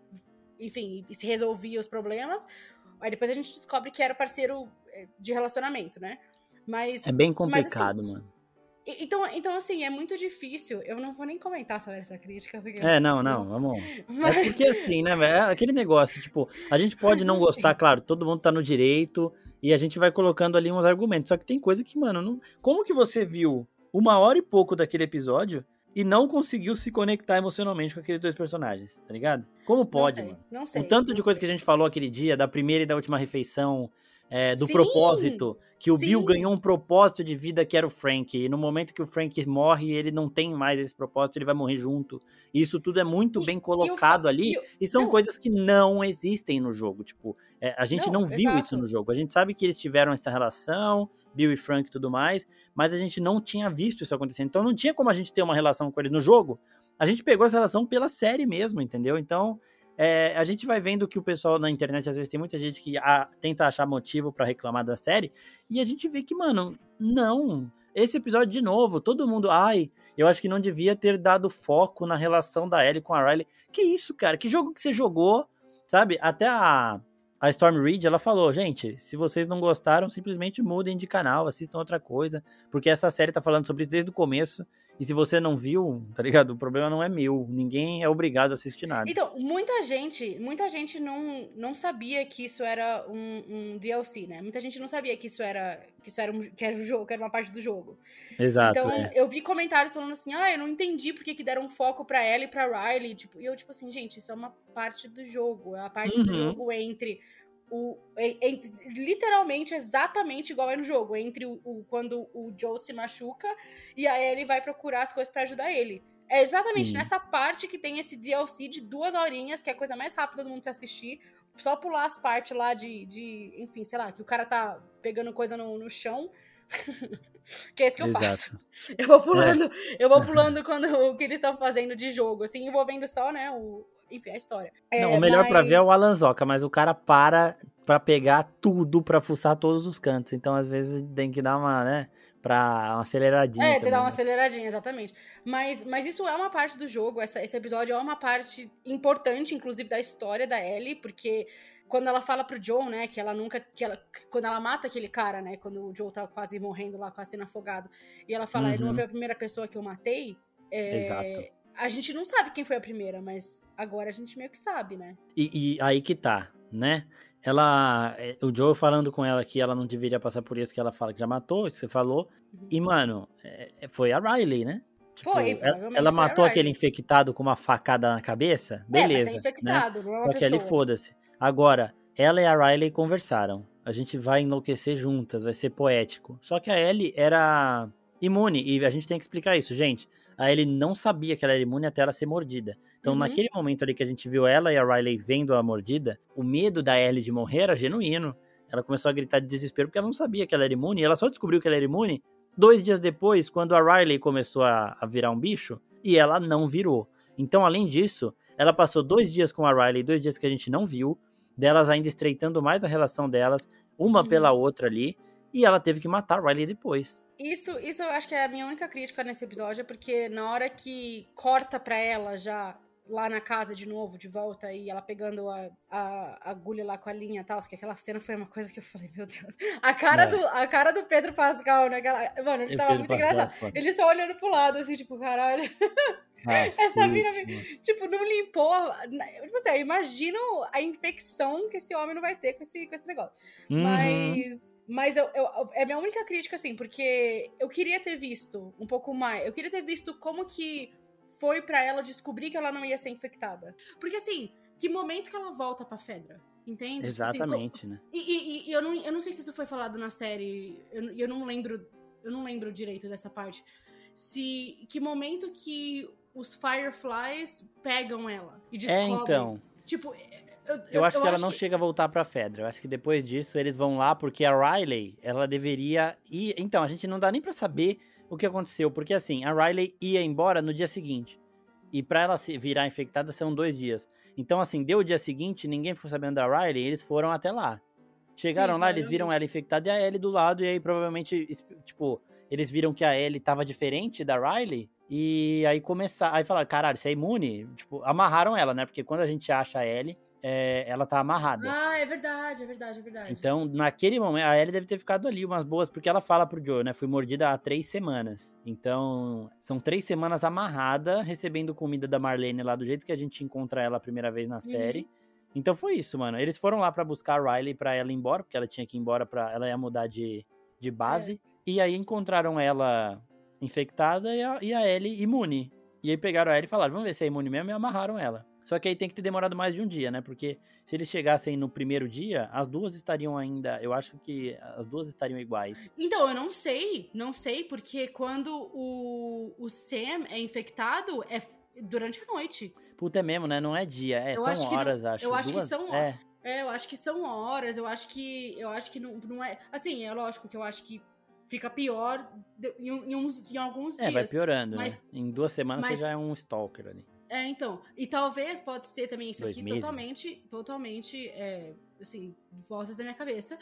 S2: e enfim, e se resolvia os problemas. Aí depois a gente descobre que era parceiro eh, de relacionamento, né? Mas.
S1: É bem complicado,
S2: mas,
S1: assim, mano.
S2: Então, então, assim, é muito difícil. Eu não vou nem comentar sobre essa crítica. Porque...
S1: É, não, não, <laughs> vamos. É mas... É porque assim, né, velho? É aquele negócio, tipo, a gente pode não gostar, claro, todo mundo tá no direito, e a gente vai colocando ali uns argumentos. Só que tem coisa que, mano, não... como que você viu uma hora e pouco daquele episódio e não conseguiu se conectar emocionalmente com aqueles dois personagens, tá ligado? Como pode, não sei, mano? Não sei. O tanto de coisa sei. que a gente falou aquele dia, da primeira e da última refeição, é, do Sim. propósito, que o Sim. Bill ganhou um propósito de vida que era o Frank. E no momento que o Frank morre, ele não tem mais esse propósito, ele vai morrer junto. E isso tudo é muito e, bem colocado ali. E, são não. coisas que não existem no jogo. Tipo, é, a gente não, não viu exato. isso no jogo. A gente sabe que eles tiveram essa relação, Bill e Frank e tudo mais, mas a gente não tinha visto isso acontecendo. Então não tinha como a gente ter uma relação com eles no jogo. A gente pegou essa relação pela série mesmo, entendeu? Então é, a gente vai vendo que o pessoal na internet, às vezes, tem muita gente que a, tenta achar motivo para reclamar da série, e a gente vê que, mano, não. Esse episódio, de novo, todo mundo, ai, eu acho que não devia ter dado foco na relação da Ellie com a Riley. Que isso, cara? Que jogo que você jogou? Sabe? Até a, a Storm Reed, ela falou, gente, se vocês não gostaram, simplesmente mudem de canal, assistam outra coisa, porque essa série tá falando sobre isso desde o começo, e se você não viu, tá ligado? O problema não é meu. Ninguém é obrigado a assistir nada.
S2: Então, muita gente, muita gente não, não sabia que isso era um, um DLC, né? Muita gente não sabia que isso era que isso era um, que era um jogo, que era uma parte do jogo.
S1: Exato.
S2: Então,
S1: é.
S2: eu vi comentários falando assim: "Ah, eu não entendi porque que deram foco para ela e para Riley", tipo, e eu tipo assim, gente, isso é uma parte do jogo, é a parte uhum. do jogo entre o, é, é, literalmente exatamente igual é no jogo, entre o, o, quando o Joe se machuca e aí ele vai procurar as coisas para ajudar ele. É exatamente Sim. nessa parte que tem esse DLC de duas horinhas, que é a coisa mais rápida do mundo se assistir. Só pular as partes lá de, de. Enfim, sei lá, que o cara tá pegando coisa no, no chão. <laughs> que é isso que eu Exato. faço. Eu vou pulando, é. eu vou pulando quando o que eles estão fazendo de jogo, assim, envolvendo só, né, o, enfim, a história.
S1: Não, é, o melhor mas... pra ver é o Alanzoca, mas o cara para pra pegar tudo, pra fuçar todos os cantos. Então, às vezes, tem que dar uma, né, pra uma aceleradinha.
S2: É, tem que dar uma né? aceleradinha, exatamente. Mas, mas isso é uma parte do jogo, essa, esse episódio é uma parte importante, inclusive, da história da Ellie, porque quando ela fala pro Joe, né, que ela nunca. Que ela, quando ela mata aquele cara, né, quando o Joe tá quase morrendo lá, quase sendo afogado, e ela fala, uhum. ele não foi a primeira pessoa que eu matei. É,
S1: Exato
S2: a gente não sabe quem foi a primeira, mas agora a gente meio que sabe, né?
S1: E, e aí que tá, né? Ela. É, o Joe falando com ela que ela não deveria passar por isso, que ela fala que já matou, isso que você falou. Uhum. E, mano, é, é foi a Riley, né?
S2: Tipo, foi,
S1: ela, ela matou aquele infectado com uma facada na cabeça? Beleza. É, é
S2: infectado,
S1: né? Só que ele foda-se. Agora, ela e a Riley conversaram. a gente vai enlouquecer juntas, vai ser poético. Só que a Ellie era imune, e a gente tem que explicar isso, gente. A Ellie não sabia que ela era imune até ela ser mordida. Então, uhum. naquele momento ali que a gente viu ela e a Riley vendo a mordida, o medo da Ellie de morrer era genuíno. Ela começou a gritar de desespero porque ela não sabia que ela era imune. E ela só descobriu que ela era imune dois dias depois, quando a Riley começou a, a virar um bicho, e ela não virou. Então, além disso, ela passou dois dias com a Riley, dois dias que a gente não viu, delas ainda estreitando mais a relação delas, uma uhum. pela outra ali, e ela teve que matar a Riley depois.
S2: Isso, isso eu acho que é a minha única crítica nesse episódio, porque na hora que corta pra ela já lá na casa de novo, de volta, e ela pegando a, a, a agulha lá com a linha e tal, que aquela cena foi uma coisa que eu falei, meu Deus. A cara, é. do, a cara do Pedro Pascal, né? Aquela, mano, ele tava muito Pascal, engraçado. Foda. Ele só olhando pro lado, assim, tipo, caralho. <laughs> Essa mina, tipo, não limpou. Tipo assim, eu imagino a infecção que esse homem não vai ter com esse, com esse negócio. Uhum. Mas. Mas eu, eu, é minha única crítica, assim, porque eu queria ter visto um pouco mais. Eu queria ter visto como que foi para ela descobrir que ela não ia ser infectada. Porque assim, que momento que ela volta pra Fedra? Entende?
S1: Exatamente,
S2: tipo
S1: assim, né?
S2: E, e, e, eu, não, eu não sei se isso foi falado na série. Eu, eu não lembro. Eu não lembro direito dessa parte. Se. Que momento que os Fireflies pegam ela e é,
S1: descobrem. É, então.
S2: Tipo.
S1: Eu, eu, eu acho que ela não que... chega a voltar pra Fedra. Eu acho que depois disso eles vão lá porque a Riley, ela deveria ir. Então, a gente não dá nem para saber o que aconteceu, porque assim, a Riley ia embora no dia seguinte. E para ela se virar infectada são dois dias. Então, assim, deu o dia seguinte, ninguém ficou sabendo da Riley, eles foram até lá. Chegaram Sim, lá, eles viram ela infectada e a Ellie do lado, e aí provavelmente, tipo, eles viram que a Ellie tava diferente da Riley, e aí começaram, aí falaram, caralho, você é imune? Tipo, amarraram ela, né? Porque quando a gente acha a Ellie, é, ela tá amarrada.
S2: Ah, é verdade, é verdade, é verdade.
S1: Então, naquele momento, a Ellie deve ter ficado ali umas boas, porque ela fala pro Joe, né? Fui mordida há três semanas. Então, são três semanas amarrada, recebendo comida da Marlene lá do jeito que a gente encontra ela a primeira vez na série. Uhum. Então foi isso, mano. Eles foram lá para buscar a Riley pra ela ir embora, porque ela tinha que ir embora pra. Ela ia mudar de, de base. É. E aí encontraram ela infectada e a, e a Ellie imune. E aí pegaram a Ellie e falaram: vamos ver se é imune mesmo, e amarraram ela. Só que aí tem que ter demorado mais de um dia, né? Porque se eles chegassem no primeiro dia, as duas estariam ainda. Eu acho que as duas estariam iguais.
S2: Então, eu não sei. Não sei, porque quando o, o Sam é infectado, é durante a noite.
S1: Puta, é mesmo, né? Não é dia. É, eu são horas,
S2: não,
S1: acho.
S2: Eu acho
S1: duas,
S2: que são
S1: é.
S2: é, eu acho que são horas. Eu acho que. Eu acho que não, não é. Assim, é lógico que eu acho que fica pior em, em, uns, em alguns
S1: é,
S2: dias.
S1: É, vai piorando, mas, né? Em duas semanas mas, você já é um stalker ali.
S2: É, então. E talvez pode ser também isso Dois aqui meses. totalmente, totalmente, é, assim, vozes da minha cabeça.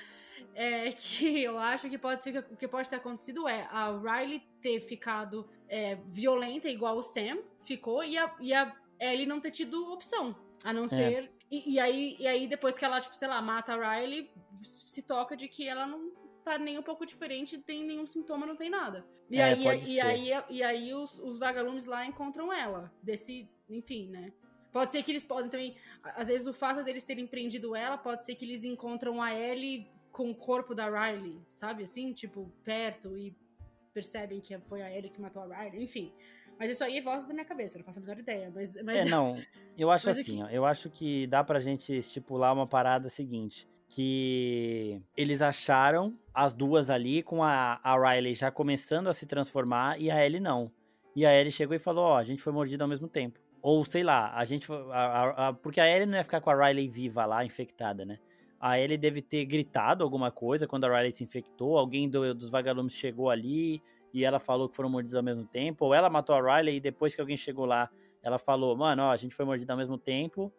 S2: É, que <laughs> eu acho que pode ser o que pode ter acontecido é a Riley ter ficado é, violenta igual o Sam ficou e a, e a Ellie não ter tido opção. A não é. ser. E, e, aí, e aí, depois que ela, tipo, sei lá, mata a Riley, se toca de que ela não tá nem um pouco diferente, tem nenhum sintoma, não tem nada. E
S1: é,
S2: aí, e, aí, e aí os, os vagalumes lá encontram ela, desse enfim, né? Pode ser que eles podem também. Às vezes o fato deles terem prendido ela, pode ser que eles encontram a Ellie com o corpo da Riley, sabe? Assim, tipo, perto e percebem que foi a Ellie que matou a Riley, enfim. Mas isso aí é voz da minha cabeça, não faço a menor ideia. Mas, mas...
S1: É, não. Eu <laughs> acho assim, ó, eu acho que dá pra gente estipular uma parada seguinte. Que eles acharam as duas ali com a, a Riley já começando a se transformar e a Ellie não. E a Ellie chegou e falou: Ó, oh, a gente foi mordida ao mesmo tempo. Ou sei lá, a gente. A, a, a, porque a Ellie não ia ficar com a Riley viva lá, infectada, né? A Ellie deve ter gritado alguma coisa quando a Riley se infectou. Alguém do, dos vagalumes chegou ali e ela falou que foram mordidos ao mesmo tempo. Ou ela matou a Riley e depois que alguém chegou lá, ela falou: Mano, ó, a gente foi mordido ao mesmo tempo.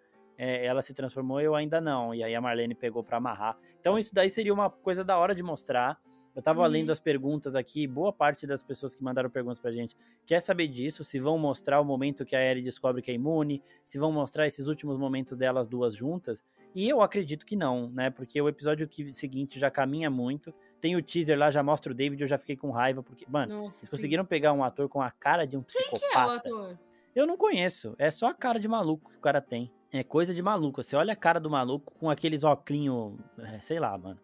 S1: É, ela se transformou, eu ainda não. E aí a Marlene pegou para amarrar. Então isso daí seria uma coisa da hora de mostrar. Eu tava uhum. lendo as perguntas aqui, boa parte das pessoas que mandaram perguntas pra gente quer saber disso, se vão mostrar o momento que a Ellie descobre que é imune, se vão mostrar esses últimos momentos delas duas juntas. E eu acredito que não, né? Porque o episódio que, seguinte já caminha muito. Tem o teaser lá, já mostra o David, eu já fiquei com raiva, porque, mano, Nossa, vocês sim. conseguiram pegar um ator com a cara de um psicopata. Quem que é o ator? Eu não conheço, é só a cara de maluco que o cara tem. É coisa de maluco. Você olha a cara do maluco com aqueles óculos, é, sei lá, mano.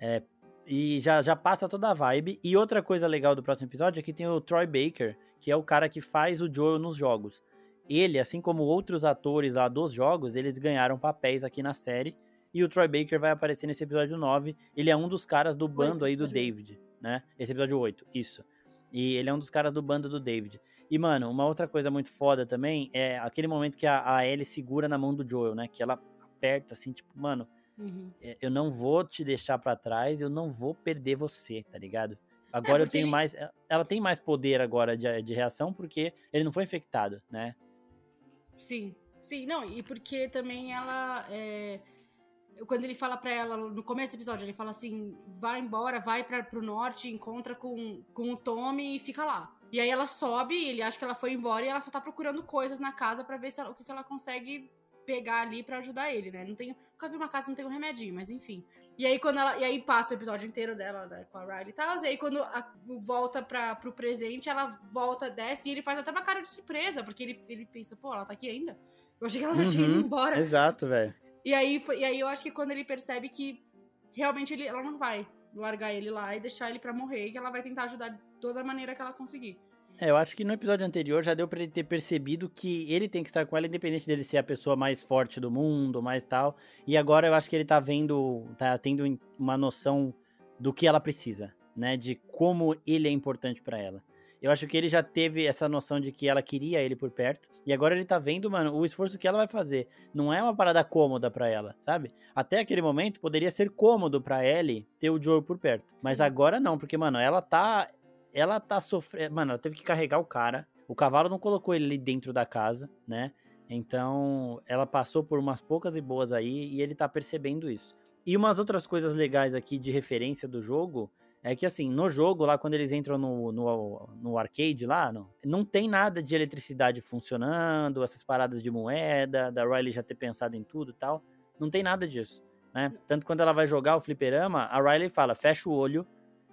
S1: É, e já, já passa toda a vibe. E outra coisa legal do próximo episódio é que tem o Troy Baker, que é o cara que faz o Joel nos jogos. Ele, assim como outros atores lá dos jogos, eles ganharam papéis aqui na série. E o Troy Baker vai aparecer nesse episódio 9. Ele é um dos caras do bando aí do David, né? Esse episódio 8, isso. E ele é um dos caras do bando do David. E, mano, uma outra coisa muito foda também é aquele momento que a, a Ellie segura na mão do Joel, né? Que ela aperta assim, tipo, mano, uhum. É, eu não vou te deixar para trás, eu não vou perder você, tá ligado? Agora é eu tenho ele... mais. Ela tem mais poder agora de, de reação porque ele não foi infectado, né?
S2: Sim, sim, não, e porque também ela. É, quando ele fala para ela, no começo do episódio, ele fala assim: vai embora, vai para pro norte, encontra com, com o Tommy e fica lá. E aí ela sobe, ele acha que ela foi embora e ela só tá procurando coisas na casa para ver ela, o que, que ela consegue pegar ali para ajudar ele, né? Não tem, nunca vi uma casa não tem um remedinho, mas enfim. E aí quando ela, e aí passa o episódio inteiro dela né, com a Riley e tal, e aí quando a, volta para pro presente, ela volta, desce e ele faz até uma cara de surpresa, porque ele, ele pensa, pô, ela tá aqui ainda. Eu achei que ela já uhum, tinha ido uhum. embora.
S1: Exato, velho.
S2: E aí foi, e aí eu acho que quando ele percebe que realmente ele, ela não vai largar ele lá e deixar ele para morrer, que ela vai tentar ajudar de toda maneira que ela conseguir.
S1: É, eu acho que no episódio anterior já deu pra ele ter percebido que ele tem que estar com ela, independente dele ser a pessoa mais forte do mundo, mais tal. E agora eu acho que ele tá vendo, tá tendo uma noção do que ela precisa, né? De como ele é importante para ela. Eu acho que ele já teve essa noção de que ela queria ele por perto. E agora ele tá vendo, mano, o esforço que ela vai fazer. Não é uma parada cômoda para ela, sabe? Até aquele momento poderia ser cômodo para Ellie ter o Joe por perto. Mas agora não, porque, mano, ela tá ela tá sofrendo. Mano, ela teve que carregar o cara. O cavalo não colocou ele ali dentro da casa, né? Então, ela passou por umas poucas e boas aí e ele tá percebendo isso. E umas outras coisas legais aqui de referência do jogo é que, assim, no jogo, lá quando eles entram no, no, no arcade lá, não, não tem nada de eletricidade funcionando, essas paradas de moeda, da Riley já ter pensado em tudo e tal. Não tem nada disso, né? Tanto quando ela vai jogar o fliperama, a Riley fala, fecha o olho,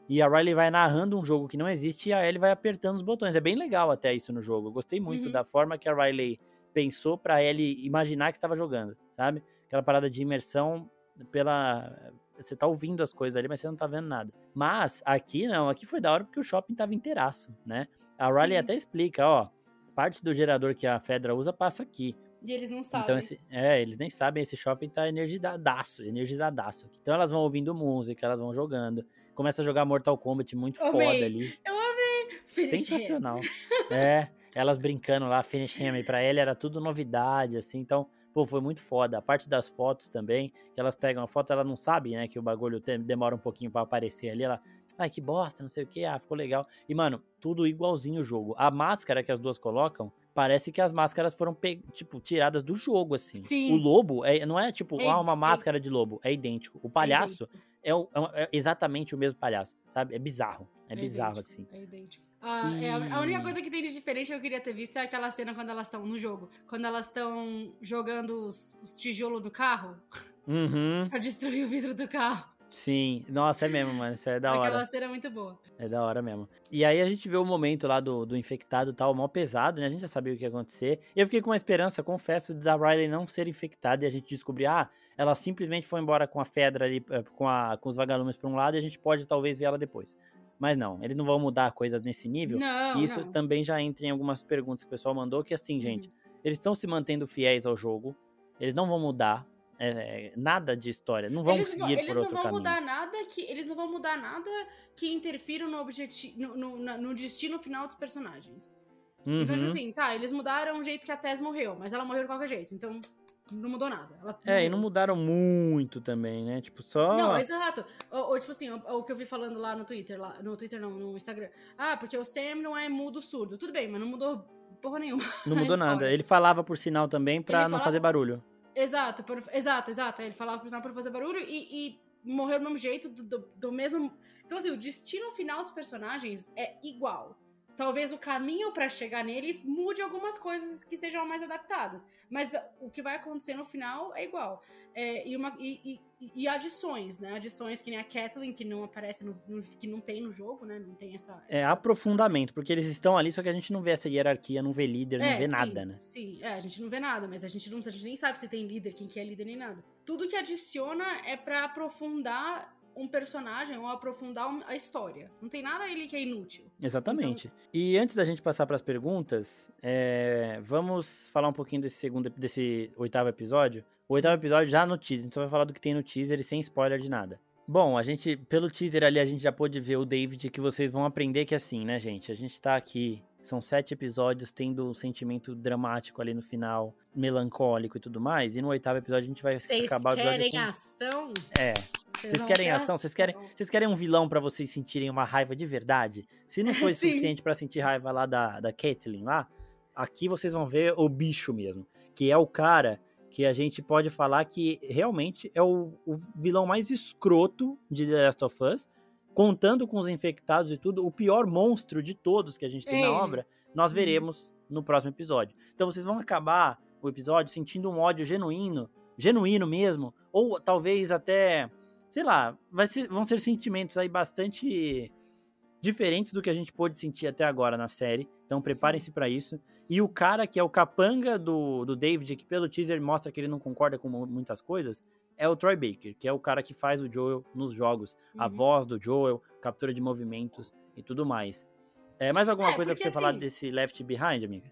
S1: e a Riley vai narrando um jogo que não existe e a Ellie vai apertando os botões. É bem legal até isso no jogo. Eu gostei muito uhum. da forma que a Riley pensou pra Ellie imaginar que estava jogando, sabe? Aquela parada de imersão pela. Você tá ouvindo as coisas ali, mas você não tá vendo nada. Mas aqui não, aqui foi da hora porque o shopping tava inteiraço, né? A Riley Sim. até explica, ó, parte do gerador que a Fedra usa passa aqui.
S2: E eles não sabem.
S1: Então, esse, é, eles nem sabem, esse shopping tá energizadaço, energizadaço. Então elas vão ouvindo música, elas vão jogando começa a jogar Mortal Kombat muito amei. foda ali.
S2: Eu amei.
S1: Finish Sensacional. é, elas brincando lá, Finish Him, pra ele era tudo novidade, assim, então, pô, foi muito foda. A parte das fotos também, que elas pegam a foto, ela não sabe, né, que o bagulho demora um pouquinho para aparecer ali, ela, ai, que bosta, não sei o que, ah, ficou legal. E, mano, tudo igualzinho o jogo. A máscara que as duas colocam, parece que as máscaras foram, tipo, tiradas do jogo, assim.
S2: Sim.
S1: O lobo, é, não é tipo, é, ah, uma máscara é. de lobo, é idêntico. O palhaço é é, o, é, é, exatamente o mesmo palhaço, sabe? É bizarro. É, é bizarro,
S2: idêntico,
S1: assim.
S2: É idêntico. Ah, e... é a, única coisa que tem de diferente que eu queria ter visto é aquela cena quando elas estão no jogo. Quando elas estão jogando os, os tijolos do carro
S1: uhum.
S2: pra destruir o vidro do carro.
S1: Sim, nossa, é mesmo, mano. Isso é da
S2: Aquela
S1: hora.
S2: Aquela cena é muito boa.
S1: É da hora mesmo. E aí a gente vê o momento lá do, do infectado tal, mal pesado, né? A gente já sabia o que ia acontecer. E eu fiquei com uma esperança, confesso, de a Riley não ser infectada e a gente descobrir, ah, ela simplesmente foi embora com a Fedra ali, eh, com, a, com os vagalumes pra um lado e a gente pode talvez ver ela depois. Mas não, eles não vão mudar coisas nesse nível.
S2: Não,
S1: e isso
S2: não.
S1: também já entra em algumas perguntas que o pessoal mandou, que assim, gente, uhum. eles estão se mantendo fiéis ao jogo, eles não vão mudar, é, nada de história. Não vão eles seguir
S2: não,
S1: por outro caminho. Eles
S2: não vão mudar nada que eles não vão mudar nada que interfira no objetivo, no, no, no, destino final dos personagens. Uhum. Então, tipo uhum. assim, tá, eles mudaram o jeito que a Tess morreu, mas ela morreu de qualquer jeito, então não mudou nada. Ela
S1: é, e não mudaram muito também, né? Tipo, só.
S2: Não, exato. Ou, ou tipo assim, o, o, que eu vi falando lá no Twitter, lá, no Twitter não, no Instagram. Ah, porque o Sam não é mudo surdo. Tudo bem, mas não mudou porra nenhuma. <laughs>
S1: Não mudou nada. Ele falava por sinal também pra não fazer barulho.
S2: Exato, por, exato, exato. Ele falava pro para fazer barulho e, e morreu do mesmo jeito, do, do, do, mesmo. Então, assim, o destino final dos personagens é igual. Talvez o caminho para chegar nele mude algumas coisas que sejam mais adaptadas. Mas o que vai acontecer no final é igual. É, e, uma, e, e, e, adições, né? Adições que nem a Kathleen, que não aparece, no, no, que não tem no jogo, né? Não tem essa.
S1: É aprofundamento, porque eles estão ali, só que a gente não vê essa hierarquia, não vê líder, é, não vê
S2: sim,
S1: nada, né?
S2: Sim, é, a gente não vê nada, mas a gente, não, a gente nem sabe se tem líder, quem que é líder, nem nada. Tudo que adiciona é para aprofundar um personagem ou aprofundar a história. Não tem nada ali que é inútil.
S1: Exatamente. Então... E antes da gente passar para as perguntas, é... vamos falar um pouquinho desse segundo, desse oitavo episódio O oitavo episódio já no teaser, então vai falar do que tem no teaser e sem spoiler de nada. Bom, a gente, pelo teaser ali, a gente já pôde ver o David, que vocês vão aprender que é assim, né, gente? A gente tá aqui, são sete episódios, tendo um sentimento dramático ali no final, melancólico e tudo mais, e no oitavo episódio a gente vai
S2: Vocês
S1: acabar o episódio
S2: querem
S1: com...
S2: ação?
S1: É,
S2: Vocês
S1: querem ação? Vocês querem, vocês querem um vilão pra vocês sentirem uma raiva de verdade? Se não <laughs> foi suficiente pra sentir raiva lá da, da Caitlyn lá, aqui vocês vão ver o bicho mesmo, que é o cara que a gente pode falar que realmente é o, o vilão mais escroto de The Last of Us, contando com os infectados e tudo, o pior monstro de todos que a gente tem
S2: Ele.
S1: na obra, nós
S2: Uhum.
S1: veremos no próximo episódio. Então vocês vão acabar o episódio sentindo um ódio genuíno, genuíno mesmo, ou talvez até, sei lá, ser- vão ser sentimentos aí bastante diferentes do que a gente pôde sentir até agora na série. Então preparem-se pra isso. E o cara que é o capanga do, do David, que pelo teaser mostra que ele não concorda com mu- muitas coisas, é o Troy Baker, que é o cara que faz o Joel nos jogos. A
S2: Uhum.
S1: voz do Joel, captura de movimentos e tudo mais. É, mais alguma
S2: É,
S1: coisa pra você falar
S2: assim-
S1: desse Left Behind, amiga?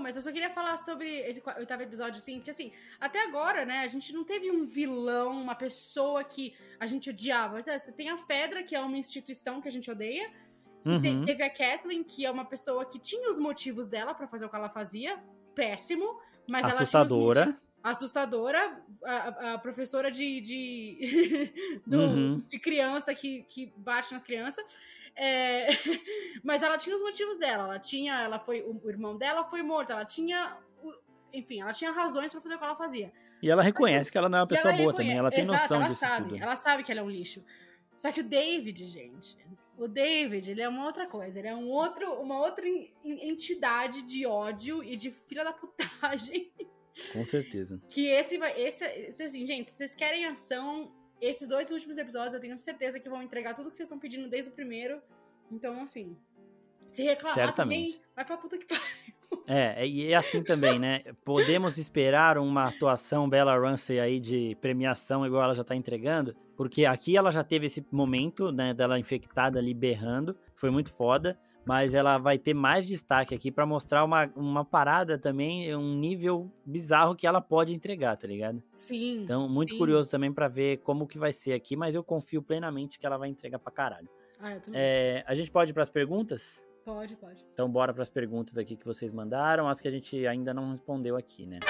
S2: Não, mas eu só queria falar sobre esse oitavo episódio, assim, porque assim, até agora, né, a gente não teve um vilão, uma pessoa que a gente odiava. Você tem a Fedra, que é uma instituição que a gente odeia, e te-
S1: Uhum.
S2: teve a Kathleen, que é uma pessoa que tinha os motivos dela pra fazer o que ela fazia, péssimo, mas ela tinha
S1: Assustadora.
S2: motivos- assustadora, a, a- a professora de, de, <laughs> do-
S1: Uhum.
S2: de criança que, que bate nas crianças. É, <laughs> mas ela tinha os motivos dela. Ela tinha, ela foi, o, irmão dela foi morto. Ela tinha, enfim, ela tinha razões pra fazer o que ela fazia.
S1: E ela reconhece que ela não é uma pessoa boa
S2: reconhe-
S1: também, ela tem
S2: Exato,
S1: noção
S2: ela
S1: disso
S2: sabe,
S1: tudo.
S2: Ela sabe que ela é um lixo. Só que o David, gente, o David, ele é uma outra coisa. Ele é um outro, uma outra en- en- entidade de ódio e de filha da putagem.
S1: Com certeza. <laughs>
S2: Que esse vai. Esse, esse, assim, gente, se vocês querem ação, esses dois últimos episódios eu tenho certeza que vão entregar tudo que vocês estão pedindo desde o primeiro. Então, assim. Se reclamar
S1: Certamente.
S2: também, vai pra puta que pariu.
S1: É, e é assim também, né? Podemos esperar uma atuação Bella Ramsey aí de premiação, igual ela já tá entregando, porque aqui ela já teve esse momento, né, dela infectada ali berrando, foi muito foda, mas ela vai ter mais destaque aqui pra mostrar uma, uma parada também, um nível bizarro que ela pode entregar, tá ligado?
S2: Sim.
S1: Então, muito
S2: sim.
S1: curioso também pra ver como que vai ser aqui, mas eu confio plenamente que ela vai entregar pra caralho.
S2: Ah, eu também.
S1: É, a gente pode ir pras perguntas?
S2: Pode, pode.
S1: Então bora para as perguntas aqui que vocês mandaram, as que a gente ainda não respondeu aqui, né?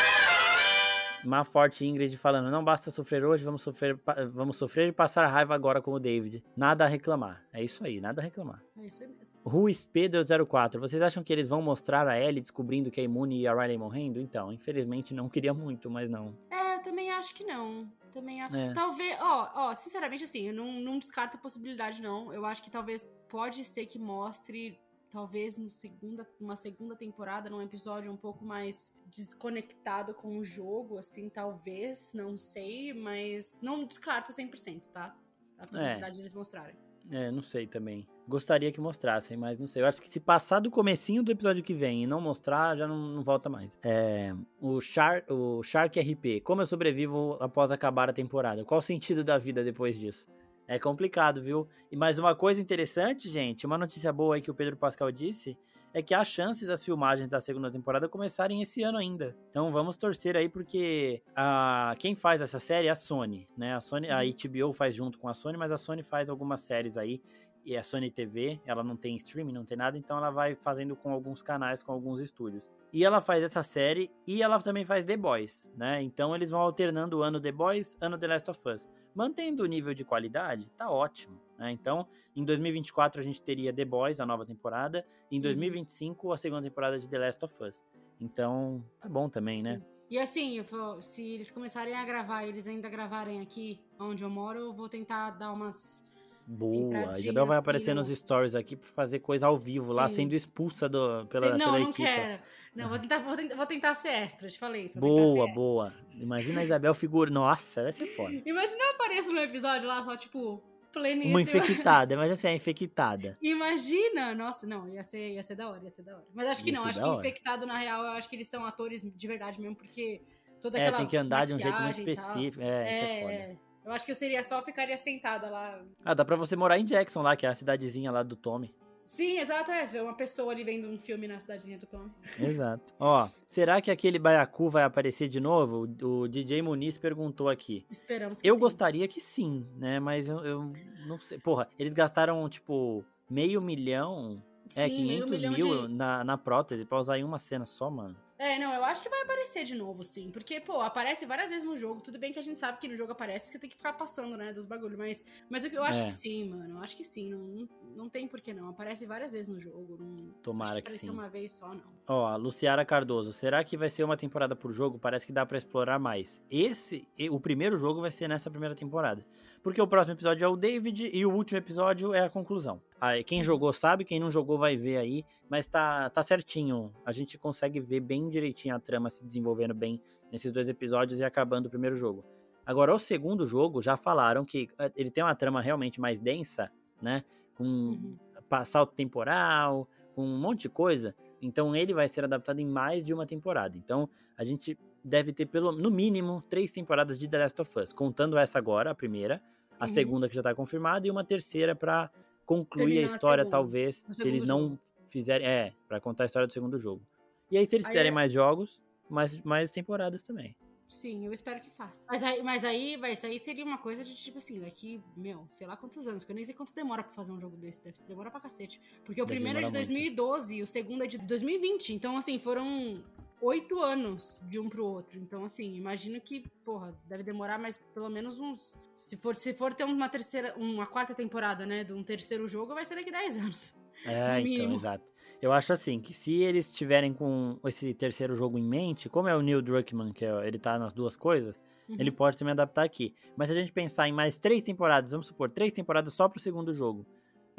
S1: Má Forte Ingrid falando, não basta sofrer hoje, vamos sofrer, vamos sofrer e passar raiva agora como o David. Nada a reclamar. É isso aí, nada a reclamar.
S2: É isso aí mesmo.
S1: Ruiz Pedro 04, vocês acham que eles vão mostrar a Ellie descobrindo que é imune e a Riley morrendo? Então, infelizmente não queria muito, mas não.
S2: É, eu também acho que não. Também acho.
S1: É.
S2: Talvez, ó, ó, sinceramente, assim, eu não, não descarto a possibilidade, não. Eu acho que talvez pode ser que mostre, talvez no segunda, uma segunda temporada, num episódio um pouco mais desconectado com o jogo, assim, talvez, não sei, mas não descarto 100%, tá? A possibilidade de eles mostrarem.
S1: É, não sei também. Gostaria que mostrassem, mas não sei. Eu acho que se passar do comecinho do episódio que vem e não mostrar, já não, não volta mais. É, o, Char, o Shark RP. Como eu sobrevivo após acabar a temporada? Qual o sentido da vida depois disso? É complicado, viu? E mais uma coisa interessante, gente, uma notícia boa aí que o Pedro Pascal disse, é que há chance das filmagens da segunda temporada começarem esse ano ainda. Então vamos torcer aí, porque a, quem faz essa série é a Sony, né? A Sony, a HBO faz junto com a Sony, mas a Sony faz algumas séries aí. E a Sony TV, ela não tem streaming, não tem nada, então ela vai fazendo com alguns canais, com alguns estúdios. E ela faz essa série e ela também faz The Boys, né? Então eles vão alternando o ano The Boys, ano The Last of Us. Mantendo o nível de qualidade, tá ótimo, né? Então, em 2024 a gente teria The Boys, a nova temporada, e em 2025 a segunda temporada de The Last of Us. Então, tá bom também, né?
S2: Sim. E assim, eu vou- se eles começarem a gravar e eles ainda gravarem aqui onde eu moro, eu vou tentar dar umas.
S1: Boa. Isabel vai
S2: assim,
S1: aparecer
S2: no-
S1: nos stories aqui pra fazer coisa ao vivo lá,
S2: Sim.
S1: sendo expulsa do, pela,
S2: Sim, não,
S1: pela
S2: não
S1: equipe.
S2: quero. Não, vou tentar, vou tentar, vou tentar ser extra, te falei isso.
S1: Boa, boa. Imagina a Isabel figura. Nossa, vai ser foda. <laughs>
S2: Imagina eu apareço no episódio lá, só tipo, pleníssima.
S1: Uma infectada, <laughs> imagina se é infectada.
S2: Imagina! Nossa, não, ia ser, ia ser da hora, ia ser da hora. Mas acho que
S1: Ia
S2: não, acho que
S1: hora.
S2: infectado, na real, eu acho que eles são atores de verdade mesmo, porque toda
S1: É,
S2: aquela
S1: tem que andar de um jeito muito específico. É, isso é foda.
S2: É, eu acho que eu seria só, ficaria sentada lá.
S1: Ah, dá pra você morar em Jackson lá, que é a cidadezinha lá do Tommy.
S2: Sim, exato, é. Uma pessoa ali vendo um filme na cidadezinha do Tom. <laughs>
S1: Exato. Ó, será que aquele baiacu vai aparecer de novo? O, DJ Muniz perguntou aqui.
S2: Esperamos que
S1: Eu
S2: sim.
S1: gostaria que sim, né? Mas eu, eu não sei. Porra, eles gastaram, tipo, meio milhão. é,
S2: Sim, meio
S1: 500
S2: milhão
S1: mil
S2: de-
S1: na, na prótese pra usar em uma cena só, mano.
S2: É, não, eu acho que vai aparecer de novo, sim. Porque, pô, aparece várias vezes no jogo. Tudo bem que a gente sabe que no jogo aparece, porque tem que ficar passando, né, dos bagulhos. Mas, mas eu, eu acho
S1: É.
S2: que sim, mano. Eu acho que sim. Não, não, tem por que não. Aparece várias vezes no jogo. Não,
S1: Tomara
S2: acho
S1: que
S2: apareceu
S1: sim.
S2: uma vez só, não.
S1: Ó, a Luciara Cardoso, será que vai ser uma temporada por jogo? Parece que dá pra explorar mais. Esse, o primeiro jogo vai ser nessa primeira temporada. Porque o próximo episódio é o David e o último episódio é a conclusão. Aí, quem jogou sabe, quem não jogou vai ver aí, mas tá, tá certinho. A gente consegue ver bem direitinho a trama se desenvolvendo bem nesses dois episódios e acabando o primeiro jogo. Agora, o segundo jogo, já falaram que eh, ele tem uma trama realmente mais densa, né? Com
S2: Uhum.
S1: salto temporal, com um monte de coisa. Então ele vai ser adaptado em mais de uma temporada. Então a gente deve ter pelo no mínimo três temporadas de The Last of Us, contando essa agora, a primeira, a
S2: Uhum.
S1: segunda que já tá confirmada e uma terceira pra concluir
S2: Terminar
S1: a história,
S2: segunda,
S1: talvez, se eles não
S2: jogo.
S1: fizerem, é, Pra contar a história do segundo jogo. E aí se eles
S2: Aí
S1: fizerem
S2: é-
S1: mais jogos, mais mais temporadas também.
S2: Sim, eu espero que faça. Mas aí, mas aí, vai, isso aí seria uma coisa de tipo assim, daqui, meu, sei lá quantos anos, que eu nem sei quanto demora pra fazer um jogo desse. Deve demorar pra cacete. Porque o
S1: Deve
S2: primeiro é de
S1: demorar muito.
S2: 2012 e o segundo é de 2020. Então, assim, foram oito anos de um pro outro. Então, assim, imagino que, porra, deve demorar mais pelo menos uns. Se for, se for ter uma terceira, uma quarta temporada, né, de um terceiro jogo, vai ser daqui 10 anos. <laughs>
S1: É, então, exato. Eu acho assim, que se eles tiverem com esse terceiro jogo em mente, como é o Neil Druckmann, que é- ele tá nas duas coisas,
S2: Uhum.
S1: ele pode também adaptar aqui. Mas se a gente pensar em mais três temporadas, vamos supor, três temporadas só pro segundo jogo,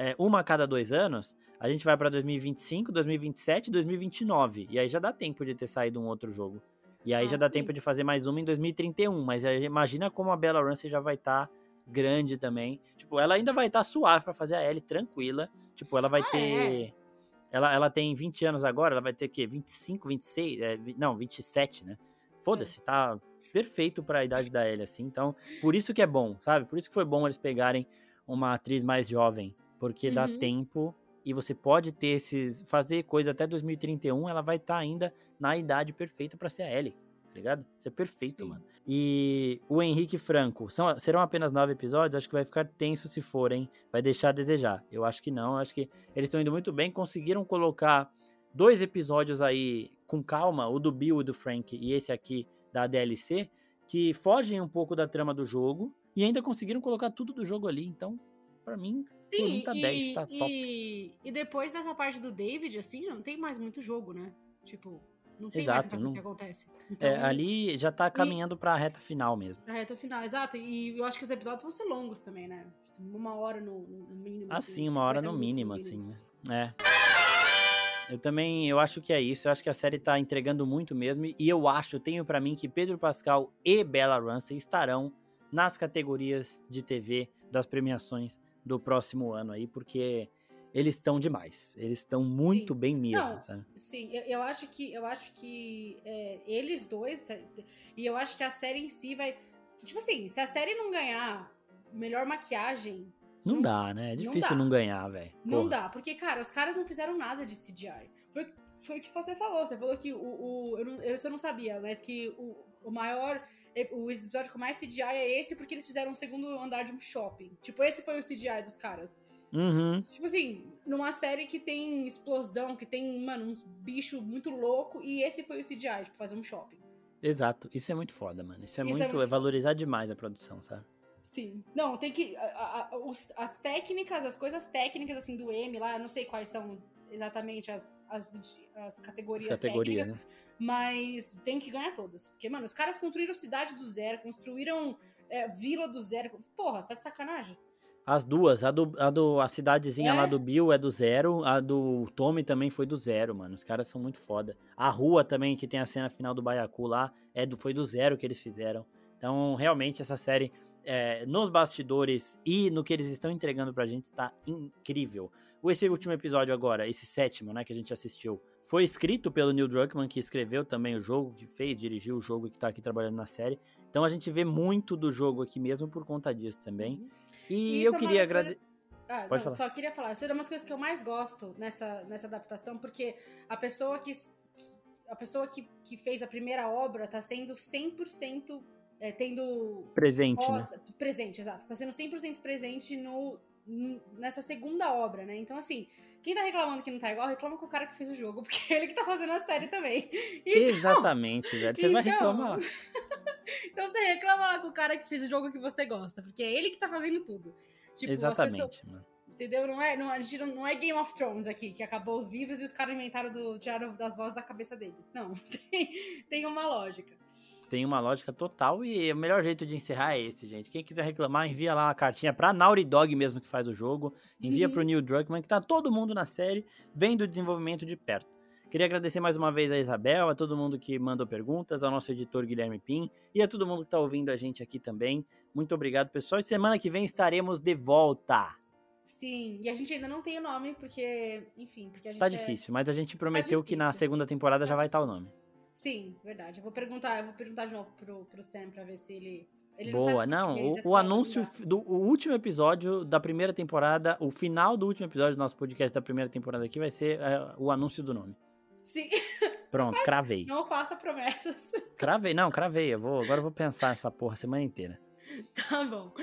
S1: é, uma a cada dois anos, a gente vai pra 2025, 2027 e 2029. E aí já dá tempo de ter saído um outro jogo. E aí
S2: Ah,
S1: já dá
S2: sim.
S1: tempo de fazer mais uma em 2031. Mas imagina como a Bella Ramsey já vai estar grande também. Tipo, ela ainda vai estar suave pra fazer a Ellie tranquila. Tipo, ela vai
S2: Ah,
S1: ter. Ela, ela tem 20 anos agora, ela vai ter o quê? 25, 26? É, não, 27, né? Foda-se, tá perfeito pra idade da Ellie, assim. Então, por isso que é bom, sabe? Por isso que foi bom eles pegarem uma atriz mais jovem. Porque dá
S2: Uhum.
S1: tempo e você pode ter esses. fazer coisa até 2031, ela vai estar ainda na idade perfeita pra ser a Ellie. Tá ligado? Isso é perfeito,
S2: Sim.
S1: mano. E o Henrique Franco, são, serão apenas nove episódios? Acho que vai ficar tenso se for, hein? Vai deixar a desejar. Eu acho que não. Acho que eles estão indo muito bem. Conseguiram colocar dois episódios aí com calma, o do Bill e do Frank e esse aqui da DLC, que fogem um pouco da trama do jogo e ainda conseguiram colocar tudo do jogo ali. Então, pra mim,
S2: Sim,
S1: mim tá
S2: e,
S1: 10, tá
S2: e,
S1: top.
S2: e depois dessa parte do David, assim, não tem mais muito jogo, né? Tipo, não tem
S1: Exato,
S2: mais
S1: não-
S2: que acontece. Então,
S1: é, ali já tá caminhando pra reta final mesmo.
S2: pra reta final, exato. E eu acho que os episódios vão ser longos também, né? Uma hora no, no mínimo.
S1: Assim, uma hora
S2: 50
S1: no mínimo, assim, né? É. Eu também, eu acho que é isso. Eu acho que a série tá entregando muito mesmo. E eu acho, tenho pra mim que Pedro Pascal e Bella Ramsey estarão nas categorias de TV das premiações do próximo ano aí, porque eles estão demais. Eles estão muito
S2: Sim.
S1: bem mesmo,
S2: Não,
S1: sabe?
S2: Sim, eu, eu acho que eu acho que é, eles dois tá- e eu acho que a série em si vai tipo assim, se a série não ganhar melhor maquiagem,
S1: Não,
S2: Não-
S1: dá, né? É
S2: não
S1: difícil
S2: dá.
S1: não, ganhar, velho.
S2: Não dá, porque, cara, os caras não fizeram nada de CGI. Foi, foi o que você falou. Você falou que o. o eu, não, eu, isso eu não sabia, mas que o, o maior. O episódio com mais CGI é esse porque eles fizeram um segundo andar de um shopping. Tipo, esse foi o CGI dos caras.
S1: Uhum.
S2: Tipo assim, numa série que tem explosão, que tem, mano, uns bichos muito louco e esse foi o CGI, tipo, fazer um shopping.
S1: Exato. Isso é muito foda, mano. Isso é
S2: Isso é
S1: muito. É,
S2: muito
S1: valorizar demais a produção, sabe?
S2: Sim. Não, tem que. a- a- os- as técnicas, as coisas técnicas, assim, do M lá, eu não sei quais são exatamente as, as, as categorias,
S1: As categorias,
S2: técnicas,
S1: né?
S2: mas tem que ganhar todas. Porque, mano, os caras construíram cidade do zero, construíram é, vila do zero. Porra, você tá de sacanagem?
S1: As duas, a do, a do a cidadezinha
S2: É?
S1: lá do Bill é do zero, a do Tommy também foi do zero, mano. Os caras são muito foda. A rua também, que tem a cena final do Baiacu lá, é do, foi do zero que eles fizeram. Então, realmente, essa série, é, nos bastidores e no que eles estão entregando pra gente, tá incrível. Esse último episódio agora, esse sétimo, né, que a gente assistiu, foi escrito pelo Neil Druckmann, que escreveu também o jogo, que fez, dirigiu o jogo e que tá aqui trabalhando na série. Então a gente vê muito do jogo aqui mesmo por conta disso também. E,
S2: isso
S1: eu
S2: é
S1: queria agradecer.
S2: Ah,
S1: Pode
S2: não,
S1: falar.
S2: só queria falar. Isso é uma das coisas que eu mais gosto nessa, nessa adaptação, porque a pessoa que. A pessoa que, que fez a primeira obra tá sendo 100% é, tendo.
S1: Presente, né?
S2: Presente, exato. Tá sendo 100% presente no, nessa segunda obra, né? Então, assim, quem tá reclamando que não tá igual, reclama com o cara que fez o jogo, <laughs> porque é ele que tá fazendo a série também.
S1: Então, Exatamente, velho. Você então, vai reclamar. <laughs>
S2: então você reclama lá com o cara que fez o jogo que você gosta, porque é ele que tá fazendo tudo.
S1: Tipo, Exatamente, pessoas,
S2: mano. Entendeu? Não é, não, a gente não, é Game of Thrones aqui, que acabou os livros e os caras inventaram do, tiraram das vozes da cabeça deles. Não, <laughs> tem, tem uma lógica
S1: tem uma lógica total e o melhor jeito de encerrar é esse, gente. Quem quiser reclamar, envia lá uma cartinha pra Naughty Dog mesmo que faz o jogo, envia uhum. pro Neil Druckmann, que tá todo mundo na série, vendo o desenvolvimento de perto. Queria agradecer mais uma vez a Isabel, a todo mundo que mandou perguntas, ao nosso editor Guilherme Pim e a todo mundo que tá ouvindo a gente aqui também. Muito obrigado, pessoal. E semana que vem estaremos de volta.
S2: Sim, e a gente ainda não tem o nome, porque, enfim, porque a gente.
S1: Tá
S2: é...
S1: difícil, mas a gente prometeu tá que na segunda temporada tá já vai estar o nome.
S2: Sim, verdade. Eu vou perguntar, eu vou perguntar de novo pro, pro Sam pra ver se ele. ele
S1: Boa, não. não o, o anúncio do o último episódio da primeira temporada, o final do último episódio do nosso podcast da primeira temporada aqui vai ser é, o anúncio do nome.
S2: Sim.
S1: Pronto,
S2: Mas,
S1: cravei.
S2: Não faça promessas.
S1: Cravei, não, cravei. Eu vou, agora eu vou pensar essa porra a semana inteira. <laughs>
S2: Tá bom.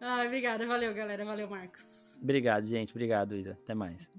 S2: Ah, obrigada, valeu, galera. Valeu, Marcos.
S1: Obrigado, gente. Obrigado, Isa. Até mais.